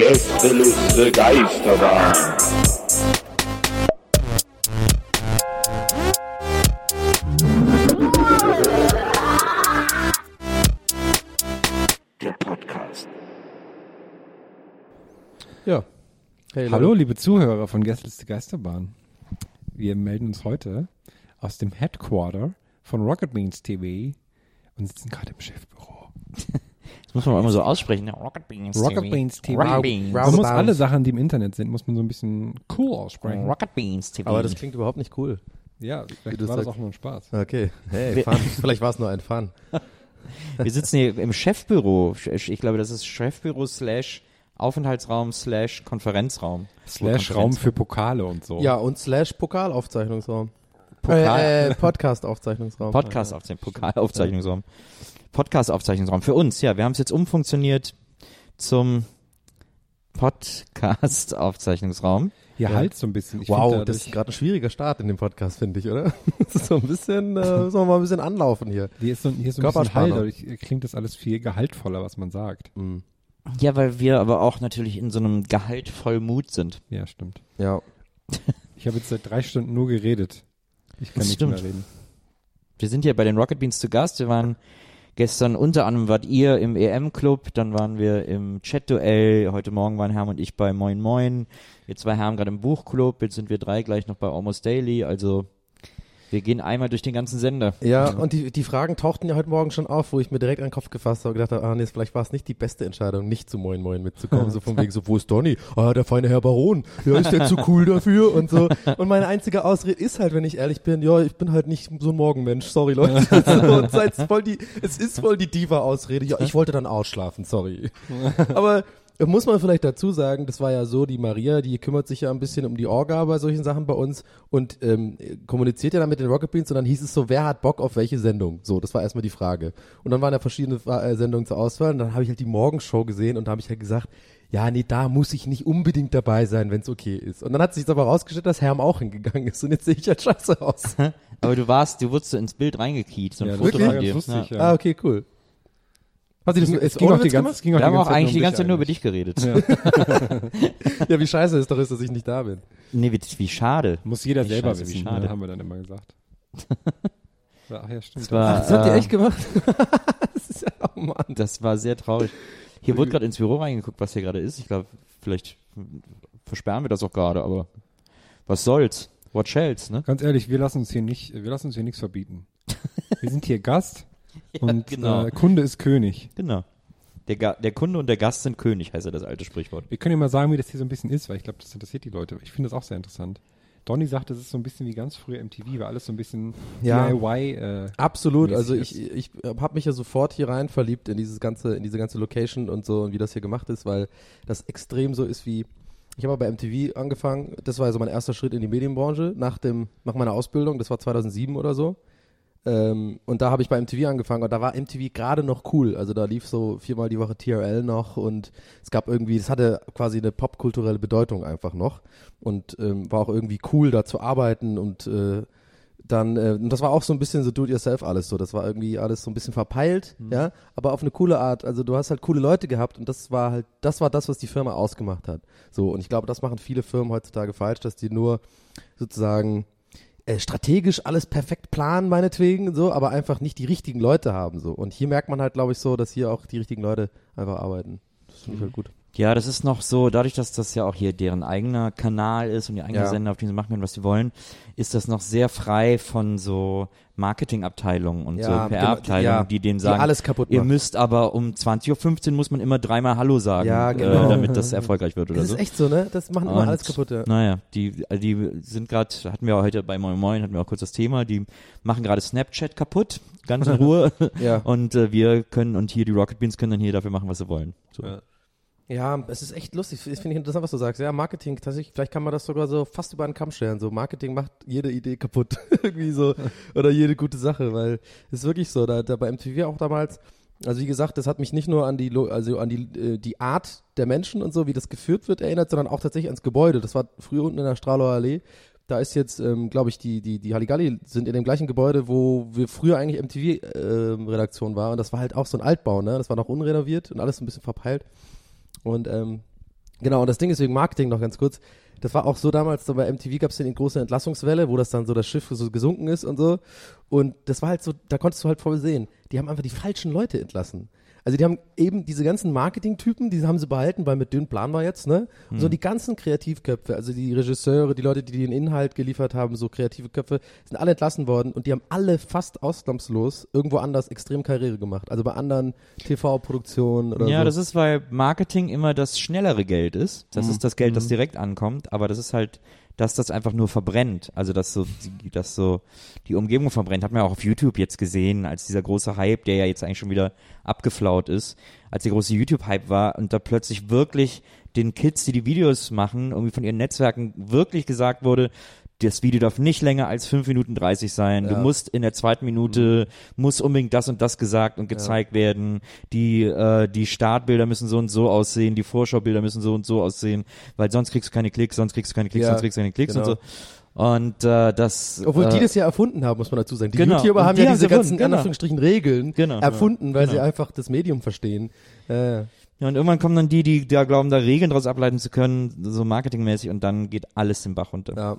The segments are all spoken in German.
Gästeliste Geisterbahn. Der Podcast. Ja. Hey, Hallo, liebe Zuhörer von Gästeliste Geisterbahn. Wir melden uns heute aus dem Headquarter von Rocket Beans TV und sitzen gerade im Chefbüro. Das muss man auch immer so aussprechen. ne? Rocket Beans Rocket TV. Beans TV. Rocket Beans. Man muss alle Sachen, die im Internet sind, muss man so ein bisschen cool aussprechen. Rocket Beans TV. Aber das klingt überhaupt nicht cool. Ja, vielleicht war das sagst. auch nur ein Spaß. Okay. Hey, Fun. Vielleicht war es nur ein Fun. Wir sitzen hier im Chefbüro. Ich glaube, das ist Chefbüro slash Aufenthaltsraum slash Konferenzraum. Slash Raum für Pokale und so. Ja, und slash Pokalaufzeichnungsraum. Pokal- Äh, äh, Podcast-Aufzeichnungsraum. Podcast auf Pokalaufzeichnungsraum. Podcast Aufzeichnungsraum. Für uns, ja. Wir haben es jetzt umfunktioniert zum Podcast Aufzeichnungsraum. Hier halt so ein bisschen. Ich Wow, find das ist gerade ein schwieriger Start in dem Podcast, finde ich, oder? Das ist so ein bisschen, äh, müssen wir mal ein bisschen anlaufen hier. Hier ist so, hier ist so ein bisschen. Halt, dadurch klingt das alles viel gehaltvoller, was man sagt. Ja, weil wir aber auch natürlich in so einem Gehalt voll Mut sind. Ja, stimmt. Ja. Ich habe jetzt seit drei Stunden nur geredet. Ich kann Das nicht stimmt. mehr reden. Wir sind ja bei den Rocket Beans zu Gast. Wir waren gestern unter anderem wart ihr im EM-Club, dann waren wir im Chat-Duell. Heute Morgen waren Herm und ich bei Moin Moin. Jetzt war Herm gerade im Buchclub. Jetzt sind wir drei gleich noch bei Almost Daily. Also wir gehen einmal durch den ganzen Sender. Ja, und die, die Fragen tauchten ja heute Morgen schon auf, wo ich mir direkt an den Kopf gefasst habe und gedacht habe, ah nee, vielleicht war es nicht die beste Entscheidung, nicht zu Moin Moin mitzukommen. So von wegen so, wo ist Donny? Ah, der feine Herr Baron. Ja, ist der zu cool dafür und so. Und meine einzige Ausrede ist halt, wenn ich ehrlich bin, ja, ich bin halt nicht so ein Morgenmensch, sorry Leute. So, voll die, es ist voll die Diva-Ausrede. Ja, ich wollte dann ausschlafen, sorry. Aber muss man vielleicht dazu sagen, das war ja so, die Maria, die kümmert sich ja ein bisschen um die Orga bei solchen Sachen bei uns und ähm, kommuniziert ja dann mit den Rocket Beans und dann hieß es so, wer hat Bock auf welche Sendung? So, das war erstmal die Frage. Und dann waren ja verschiedene äh, Sendungen zur Auswahl und dann habe ich halt die Morgenshow gesehen und da habe ich halt gesagt, ja, nee, da muss ich nicht unbedingt dabei sein, wenn es okay ist. Und dann hat sich aber rausgestellt, dass Herm auch hingegangen ist und jetzt sehe ich halt scheiße aus. Aber du warst, du wurdest so ins Bild reingekiet. So ein Ja, Foto war von dir. lustig, Ja. ja. Ah, okay, cool. Hat sie das Es ging auch die ganze, ging auch Wir haben auch Zeit eigentlich die ganze Zeit nur über dich geredet. Ja, wie scheiße es doch ist, dass ich nicht da bin. Nee, wie, wie schade. Muss jeder Wie selber scheiße, wie wissen, schade. ne, haben wir dann immer gesagt. Ja, Ach ja, stimmt. Das war, Das habt ihr äh, echt gemacht? das ist ja, oh Mann. Das war sehr traurig. Hier wurde gerade ins Büro reingeguckt, was hier gerade ist. Ich glaube, vielleicht versperren wir das auch gerade, aber was soll's? What shells, ne? Ganz ehrlich, wir lassen uns hier nicht, wir lassen uns hier nichts verbieten. Wir sind hier Gast und genau. äh, Kunde ist König. Genau. Der, Ga der Kunde und der Gast sind König, heißt ja das alte Sprichwort. Wir können ja mal sagen, wie das hier so ein bisschen ist, weil ich glaube, das interessiert die Leute. Ich finde das auch sehr interessant. Donny sagt, das ist so ein bisschen wie ganz früher MTV, weil alles so ein bisschen Ja. DIY. Äh, Absolut, also ich, ich habe mich ja sofort hier rein verliebt in dieses ganze, in diese ganze Location und so und wie das hier gemacht ist, weil das extrem so ist wie, ich habe bei MTV angefangen, das war also mein erster Schritt in die Medienbranche nach dem, nach meiner Ausbildung, das war 2007 oder so. Ähm, und da habe ich bei MTV angefangen und da war MTV gerade noch cool. Also da lief so viermal die Woche TRL noch und es gab irgendwie, es hatte quasi eine popkulturelle Bedeutung einfach noch und ähm, war auch irgendwie cool da zu arbeiten und äh, dann, äh, und das war auch so ein bisschen so do-it-yourself alles so. Das war irgendwie alles so ein bisschen verpeilt, ja, aber auf eine coole Art. Also du hast halt coole Leute gehabt und das war halt, das war das, was die Firma ausgemacht hat. So, und ich glaube, das machen viele Firmen heutzutage falsch, dass die nur sozusagen äh, strategisch alles perfekt planen, meinetwegen, so, aber einfach nicht die richtigen Leute haben, so. Und hier merkt man halt, glaube ich, so, dass hier auch die richtigen Leute einfach arbeiten. Das finde ich halt gut. Ja, das ist noch so, dadurch, dass das ja auch hier deren eigener Kanal ist und die eigene Ja. Sender, auf denen sie machen können, was sie wollen, ist das noch sehr frei von so Marketingabteilungen und Ja, so genau, PR-Abteilungen, ja, die denen die sagen, alles kaputt ihr müsst aber um 20.15 Uhr muss man immer dreimal Hallo sagen, Ja, genau. äh, damit das erfolgreich wird oder Das so. ist echt so, ne? Das machen immer Und, alles kaputt, ja. Naja, die, also die sind gerade, hatten wir heute bei Moin Moin, hatten wir auch kurz das Thema, die machen gerade Snapchat kaputt, ganz in Ruhe. Ja. Und äh, wir können, und hier die Rocket Beans können dann hier dafür machen, was sie wollen. So. Ja. Ja, es ist echt lustig. Das finde ich interessant, was du sagst. Ja, Marketing, tatsächlich, vielleicht kann man das sogar so fast über einen Kamm stellen. So, Marketing macht jede Idee kaputt. Irgendwie so. Oder jede gute Sache, weil es ist wirklich so. Da, da bei MTV auch damals, also wie gesagt, das hat mich nicht nur an die, also an die, äh, die Art der Menschen und so, wie das geführt wird, erinnert, sondern auch tatsächlich ans Gebäude. Das war früher unten in der Stralauer Allee. Da ist jetzt, ähm, glaube ich, die, die, die Halligalli sind in dem gleichen Gebäude, wo wir früher eigentlich MTV-Redaktion war. Und das war halt auch so ein Altbau, ne? Das war noch unrenoviert und alles so ein bisschen verpeilt. Und ähm, genau, und das Ding ist wegen Marketing noch ganz kurz. Das war auch so damals, so bei MTV gab es ja die große Entlassungswelle, wo das dann so das Schiff so gesunken ist und so. Und das war halt so, da konntest du halt voll sehen, die haben einfach die falschen Leute entlassen. Also die haben eben diese ganzen Marketing-Typen, die haben sie behalten, weil mit dünn Plan war jetzt, ne? Und so die ganzen Kreativköpfe, also die Regisseure, die Leute, die den Inhalt geliefert haben, so kreative Köpfe, sind alle entlassen worden und die haben alle fast ausnahmslos irgendwo anders extrem Karriere gemacht. Also bei anderen TV-Produktionen oder Ja, so. das ist, weil Marketing immer das schnellere Geld ist. Das Mhm. ist das Geld, das direkt ankommt, aber das ist halt, dass das einfach nur verbrennt. Also, dass so, die, dass so die Umgebung verbrennt. Hat man ja auch auf YouTube jetzt gesehen, als dieser große Hype, der ja jetzt eigentlich schon wieder abgeflaut ist, als der große YouTube-Hype war und da plötzlich wirklich den Kids, die die Videos machen, irgendwie von ihren Netzwerken wirklich gesagt wurde, das Video darf nicht länger als 5 Minuten 30 sein. Du Ja. musst in der zweiten Minute, muss unbedingt das und das gesagt und gezeigt werden. Die, äh, die Startbilder müssen so und so aussehen, die Vorschaubilder müssen so und so aussehen, weil sonst kriegst du keine Klicks, sonst kriegst du keine Klicks, Ja, sonst kriegst du keine Klicks genau. und so. Und äh, das. Obwohl äh, die das ja erfunden haben, muss man dazu sagen. Die Genau. YouTuber haben die ja haben diese sie erfunden, ganzen, genau. Anführungsstrichen, Regeln Genau. erfunden, weil sie Genau. einfach das Medium verstehen. Äh, Ja, und irgendwann kommen dann die, die da glauben, da Regeln daraus ableiten zu können, so marketingmäßig, und dann geht alles den Bach runter. ja.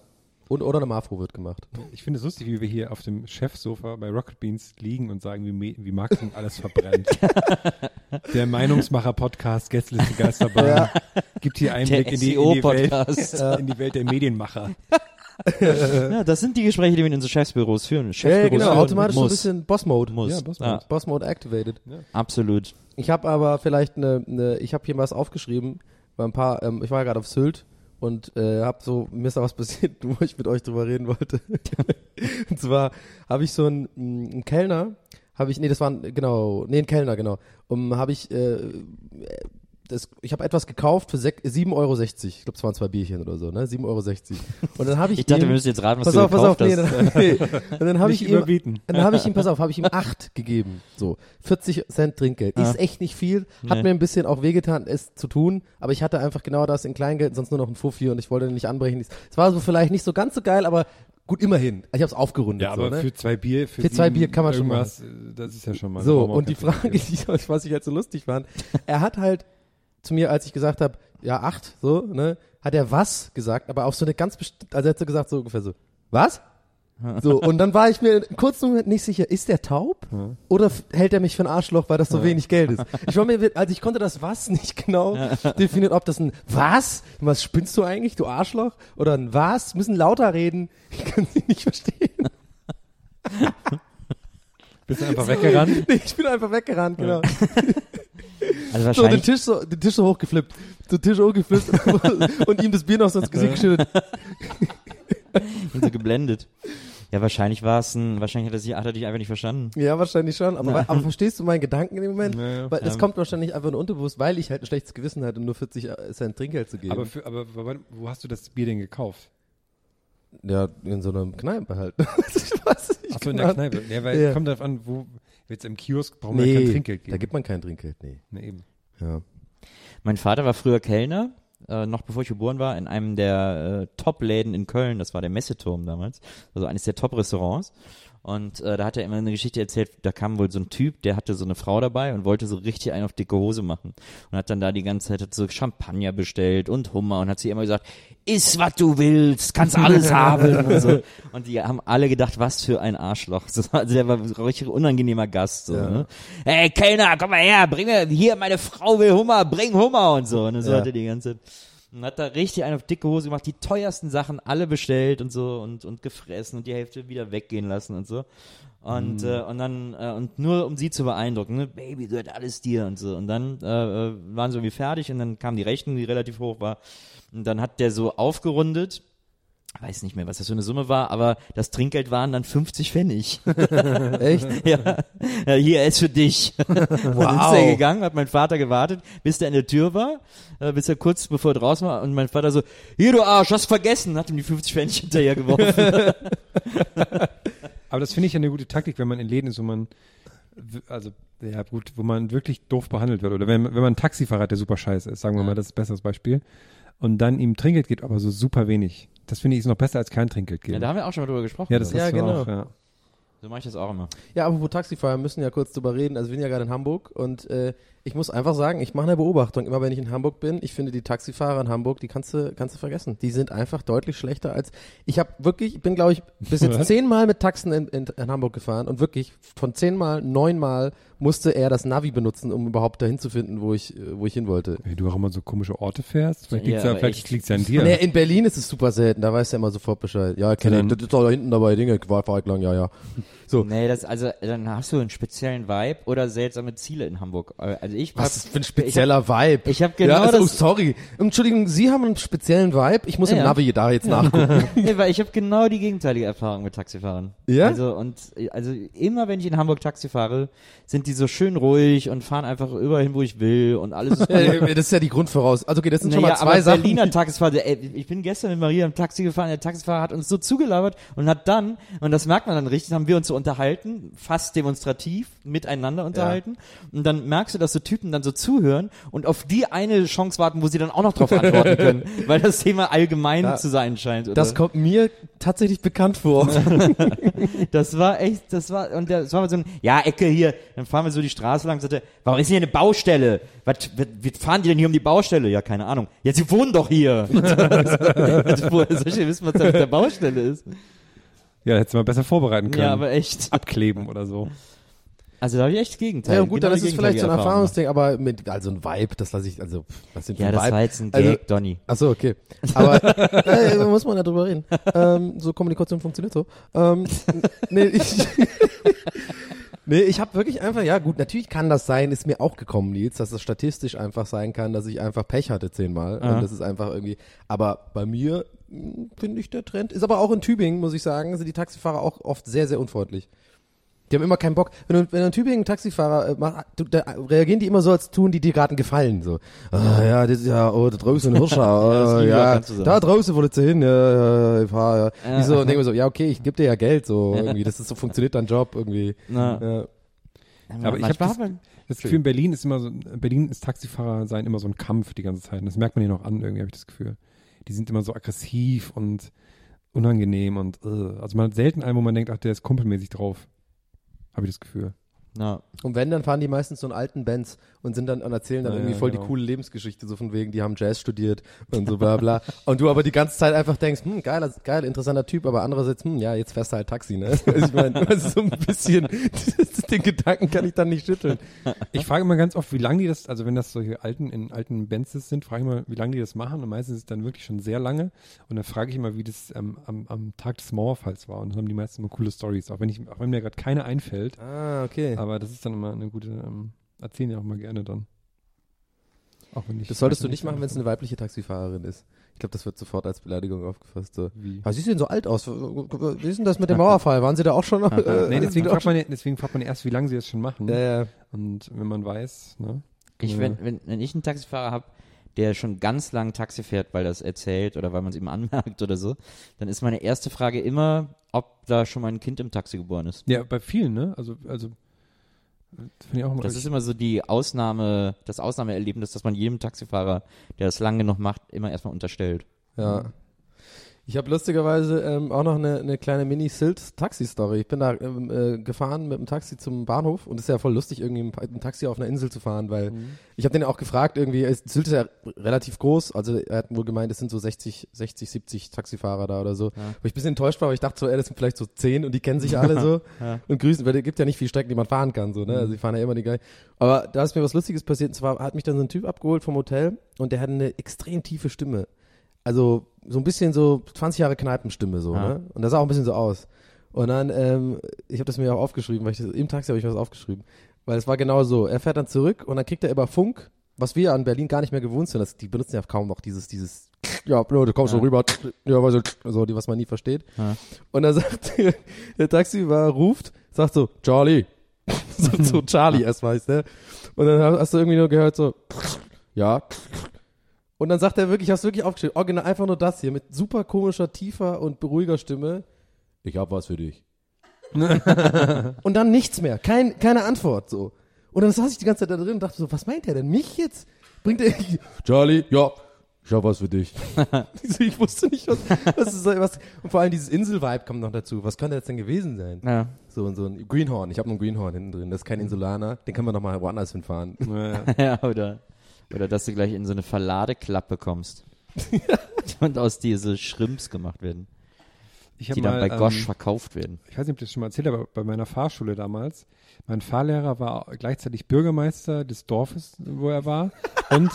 Und, oder eine Mafro wird gemacht. Ich finde es lustig, wie wir hier auf dem Chefsofa bei Rocket Beans liegen und sagen, wie, wie Marketing alles verbrennt. Der Meinungsmacher-Podcast Gästeliste Geisterbahn gibt hier Einblick in die, in, die Welt, SEO-Podcast. in die Welt der Medienmacher. Ja, das sind die Gespräche, die wir in unsere Chefsbüros führen. Ja, Chefsbüros genau, führen automatisch so ein muss. bisschen Boss-Mode. Muss. Ja, Boss-Mode. Ja, Boss-Mode activated. absolut. Ich habe aber vielleicht eine, eine ich habe hier was aufgeschrieben, bei ein paar, ähm, ich war ja gerade auf Sylt und äh, habe so, mir ist da was passiert, wo ich mit euch drüber reden wollte. und zwar habe ich so einen, einen Kellner, habe ich, nee, das war ein, genau, nee, ein Kellner, genau, um, habe ich, äh, das, ich habe etwas gekauft für sek- 7,60 Euro. Ich glaube, es waren zwei Bierchen oder so, ne? 7,60 Euro. Und dann habe ich Ich dachte, ihm, wir müssen jetzt raten, was pass du auf, pass auf, gekauft nee, hast. dann, nee. Und dann habe ich ihm, überbieten. dann habe ich ihm, pass auf, habe ich ihm acht gegeben. So, 40 Cent Trinkgeld. Ist echt nicht viel. Hat Nee. mir ein bisschen auch wehgetan, es zu tun. Aber ich hatte einfach genau das in Kleingeld, sonst nur noch ein Fuffi und ich wollte nicht anbrechen. Es war so vielleicht nicht so ganz so geil, aber gut, immerhin. Ich habe es aufgerundet. Ja, aber so, ne? für zwei Bier, für, Für zwei Bier kann man schon irgendwas, äh, Das ist ja schon mal. So, und die Frage, die, was ich halt so lustig fand, er hat halt zu mir, als ich gesagt habe, ja, acht, so, ne, hat er was gesagt, aber auf so eine ganz bestimmte, also er hat so gesagt, so ungefähr so, was? So, und dann war ich mir einen kurzen Moment nicht sicher, ist der taub? Oder f- hält er mich für ein Arschloch, weil das so wenig Geld ist? Ich war mir, also ich konnte das was nicht genau definieren, ob das ein was? Was spinnst du eigentlich, du Arschloch? Oder ein was? Müssen lauter reden. Ich kann sie nicht verstehen. Bist du einfach weggerannt? Nee, ich bin einfach weggerannt, genau. Also So, den wahrscheinlich, Tisch so, den Tisch so hochgeflippt. Den Tisch hochgeflippt und ihm das Bier noch so ins Gesicht geschüttet. sind sie geblendet. Ja, wahrscheinlich war es ein, wahrscheinlich hat er, sich, hat er dich einfach nicht verstanden. Ja, wahrscheinlich schon. Aber, wei- aber verstehst du meinen Gedanken in dem Moment? Ja, ja. Weil es Ähm. kommt wahrscheinlich einfach nur unterbewusst, weil ich halt ein schlechtes Gewissen hatte, nur 40 Cent Trinkgeld zu geben. Aber, für, aber wo hast du das Bier denn gekauft? Ja, in so einer Kneipe halt. ich weiß nicht Achso, in genau. der Kneipe. Ja, weil Ja. kommt darauf an, wo, jetzt im Kiosk brauchen wir ja Nee, kein Trinkgeld geben. da gibt man kein Trinkgeld, nee. nee, eben. Ja. Mein Vater war früher Kellner, äh, noch bevor ich geboren war, in einem der äh, Top-Läden in Köln. Das war der Messeturm damals. Also eines der Top-Restaurants. Und äh, da hat er immer eine Geschichte erzählt, da kam wohl so ein Typ, der hatte so eine Frau dabei und wollte so richtig einen auf dicke Hose machen. Und hat dann da die ganze Zeit so Champagner bestellt und Hummer und hat sie immer gesagt, iss was du willst, kannst alles haben und so. Und die haben alle gedacht, was für ein Arschloch. So, Also der war ein richtig unangenehmer Gast. So, ne? Hey Kellner, komm mal her, bring mir, hier meine Frau will Hummer, bring Hummer und so. Und so Ja. hat er die ganze Zeit und hat da richtig einen auf dicke Hose gemacht, die teuersten Sachen alle bestellt und so und, und gefressen und die Hälfte wieder weggehen lassen und so. Und, äh, und dann, äh, und nur um sie zu beeindrucken, ne, Baby, gehört alles dir und so. Und dann äh, äh, waren sie irgendwie fertig und dann kam die Rechnung, die relativ hoch war. Und dann hat der so aufgerundet, weiß nicht mehr, was das für eine Summe war, aber das Trinkgeld waren dann 50 Pfennig. Echt? ja. ja, hier er ist für dich. Wow. Dann ist er gegangen, hat mein Vater gewartet, bis der in der Tür war, äh, bis er kurz bevor er draußen war und mein Vater so, hier du Arsch, hast vergessen, hat ihm die 50 Pfennig hinterher geworfen. Aber das finde ich ja eine gute Taktik, wenn man in Läden ist, wo man, also, ja gut, wo man wirklich doof behandelt wird. Oder wenn, wenn man einen Taxifahrer hat, der super scheiße ist, sagen wir mal, das ist ein besseres Beispiel. Und dann ihm Trinkgeld gibt, aber so super wenig. Das finde ich ist noch besser als kein Trinkgeld ja, geben. da haben wir auch schon mal drüber gesprochen. Ja, das Ja, ist so genau. auch, ja. so mache ich das auch immer. Ja, aber wo Taxifahrer müssen ja kurz drüber reden. Also wir sind ja gerade in Hamburg und äh, ich muss einfach sagen, ich mache eine Beobachtung. Immer wenn ich in Hamburg bin, ich finde die Taxifahrer in Hamburg, die kannst du, kannst du vergessen. Die sind einfach deutlich schlechter als. Ich habe wirklich, ich bin glaube ich bis jetzt zehnmal mit Taxen in, in, in Hamburg gefahren und wirklich von zehnmal, neunmal musste er das Navi benutzen, um überhaupt dahin zu finden, wo ich, äh, wo ich hin wollte. Wenn du auch immer so komische Orte fährst, vielleicht Ja, liegt's ja, ja an dir. Nee, in Berlin ist es super selten, da weiß er immer sofort Bescheid. Ja, kenn dann- ich, das ist doch da hinten dabei, Dinge, war fahr ich lang, ja, ja. So. Nee, das, also, dann hast du einen speziellen Vibe oder seltsame Ziele in Hamburg. Also ich Was hab- ist für ein spezieller Vibe? ich hab genau ja, also, das- sorry. Entschuldigung, Sie haben einen speziellen Vibe. Ich muss im Ja. Navi da jetzt nachgucken. Nee, weil ich habe genau die gegenteilige Erfahrung mit Taxifahrern. Ja? Also und also immer wenn ich in Hamburg Taxi fahre, sind die so schön ruhig und fahren einfach überall hin, wo ich will und alles ist das ist ja die Grundvoraus. Also okay, das sind schon Naja, mal zwei aber Sachen. Berliner Taxifahrer, ey, ich bin gestern mit Maria im Taxi gefahren, der Taxifahrer hat uns so zugelabert und hat dann, und das merkt man dann richtig, haben wir uns so unterhalten, fast demonstrativ miteinander unterhalten und dann merkst du, dass so Typen dann so zuhören und auf die eine Chance warten, wo sie dann auch noch drauf antworten können, weil das Thema allgemein Ja. zu sein scheint. Oder? Das kommt mir tatsächlich bekannt vor. Das war echt, das war, und das war so ein, ja, Ecke hier, dann fahren wir so die Straße lang, sagte, warum ist hier eine Baustelle? Was, wie fahren die denn hier um die Baustelle? Ja, keine Ahnung. Ja, sie wohnen doch hier. also, denn wissen, was da mit der Baustelle ist? Ja, hättest du mal besser vorbereiten können. Ja, aber echt. Abkleben oder so. Also da habe ich echt Gegenteil. ja, gut, genau dann ist es vielleicht so ein Erfahrungsding, aber mit, also ein Vibe, das lasse ich, also, was sind Ja, das Vibe? war jetzt ein Also- Gag, Donny. Ach so, okay. Aber äh, da muss man ja drüber reden. Ähm, so Kommunikation funktioniert so. Ähm, nee, ich, nee, ich habe wirklich einfach, ja gut, natürlich kann das sein, ist mir auch gekommen, Nils, dass es statistisch einfach sein kann, dass ich einfach Pech hatte zehnmal. Aha. Und das ist einfach irgendwie, aber bei mir mh, finde ich der Trend, ist aber auch in Tübingen, muss ich sagen, sind die Taxifahrer auch oft sehr, sehr unfreundlich. Die haben immer keinen Bock. Wenn du, wenn du in Tübingen einen Taxifahrer äh, machst, du, da reagieren die immer so, als tun die dir gerade einen Gefallen. So, ah, ja, das ist ja, oh, da draußen in Hirscher, oh, ich ja, da draußen wolltest du hin, ja, ja, ich fahr, ja. Ja. Die so, und denke mir so, ja, okay, ich gebe dir ja Geld, so, irgendwie, das ist so, funktioniert dein Job, irgendwie. Na, Ja. Aber ich habe das, das Gefühl, in Berlin ist immer so, in Berlin ist Taxifahrer sein immer so ein Kampf die ganze Zeit. Und das merkt man hier noch an, irgendwie habe ich das Gefühl. Die sind immer so aggressiv und unangenehm und äh. also man hat selten einen, wo man denkt, ach, der ist kumpelmäßig drauf. Habe ich das Gefühl. na, Und wenn, dann fahren die meistens so einen alten Benz und sind dann und erzählen dann Ja, irgendwie voll genau. die coole Lebensgeschichte, so von wegen, die haben Jazz studiert und so bla bla. und du aber die ganze Zeit einfach denkst, hm, geiler, geil, interessanter Typ, aber andererseits, hm, ja, jetzt fährst du halt Taxi, ne? Also ich meine, ist so ein bisschen, den Gedanken kann ich dann nicht schütteln. Ich frage immer ganz oft, wie lange die das, also wenn das solche alten, in alten Benzes sind, frage ich mal, wie lange die das machen. Und meistens ist es dann wirklich schon sehr lange. Und dann frage ich immer, wie das ähm, am, am Tag des Mauerfalls war. Und dann haben die meisten immer coole Stories, auch wenn ich, auch wenn mir gerade keine einfällt. Ah, okay. Aber das ist dann immer eine gute, ähm, erzählen ja auch mal gerne dann. Auch wenn ich Das solltest du nicht machen, wenn es eine weibliche Taxifahrerin ist. Ich glaube, das wird sofort als Beleidigung aufgefasst. So. Wie? Ah, Sie sehen so alt aus. Wie ist denn das mit dem Mauerfall? Waren Sie da auch schon? Äh, Nee, deswegen fragt, man, deswegen fragt man erst, wie lange sie das schon machen. Ja, ja. Und wenn man weiß, ne? ich, Ja. wenn, wenn, wenn ich einen Taxifahrer habe, der schon ganz lang Taxi fährt, weil das erzählt oder weil man es ihm anmerkt oder so, dann ist meine erste Frage immer, ob da schon mal ein Kind im Taxi geboren ist. Ja, bei vielen, ne? Also, also, das finde ich auch immer Das ist immer so die Ausnahme, das Ausnahmeerlebnis, dass man jedem Taxifahrer, der das lange genug macht, immer erstmal unterstellt. Ja. Ich habe lustigerweise ähm, auch noch eine, eine kleine Mini-Silt-Taxi-Story. Ich bin da ähm, äh, gefahren mit dem Taxi zum Bahnhof und es ist ja voll lustig, irgendwie mit einem Taxi auf einer Insel zu fahren, weil ich habe den ja auch gefragt, irgendwie, ist- Sylt ist ja relativ groß, also er hat wohl gemeint, es sind so 60, 60, 70 Taxifahrer da oder so. Wo ich ein bisschen enttäuscht war, weil ich dachte so, ey, das sind vielleicht so 10 und die kennen sich alle so und grüßen, weil es gibt ja nicht viel Strecken, die man fahren kann, so, ne? Also die fahren ja immer die gleichen. Aber da ist mir was Lustiges passiert, und zwar hat mich dann so ein Typ abgeholt vom Hotel und der hat eine extrem tiefe Stimme. Also so ein bisschen so 20 Jahre Kneipenstimme so, Ja. ne? Und das sah auch ein bisschen so aus. Und dann, ähm, ich habe das mir auch aufgeschrieben, weil ich das, im Taxi habe ich was aufgeschrieben. Weil es war genau so. Er fährt dann zurück und dann kriegt er über Funk, was wir an Berlin gar nicht mehr gewohnt sind. Das, die benutzen ja kaum noch dieses, dieses, ja, bro, du kommst so rüber, ja, weißt du, so, die, was man nie versteht. Ja. Und dann sagt der Taxifahrer ruft, sagt so, Charlie. so, so Charlie erstmal ist der. Und dann hast du irgendwie nur gehört so, ja. Und dann sagt er wirklich, hast du wirklich aufgeschrieben, original einfach nur das hier mit super komischer, tiefer und beruhiger Stimme. Ich hab was für dich. und dann nichts mehr, kein, keine Antwort so. Und dann saß ich die ganze Zeit da drin und dachte so, was meint er denn? Mich jetzt? Bringt er Charlie, ja, ich hab was für dich. ich ich wusste nicht, was, was ist was. Und vor allem dieses Insel-Vibe kommt noch dazu. Was könnte das denn gewesen sein? Ja. So und so ein Greenhorn. Ich habe noch einen Greenhorn hinten drin. Das ist kein Insulaner. Den können wir noch mal woanders hinfahren. Ja. ja, oder, oder dass du gleich in so eine Verladeklappe kommst. und aus dir so Shrimps gemacht werden, Ich hab die dann mal, bei Gosh ähm, verkauft werden. ich weiß nicht, ob ich das schon mal erzählt habe, aber bei meiner Fahrschule damals, mein Fahrlehrer war gleichzeitig Bürgermeister des Dorfes, wo er war, und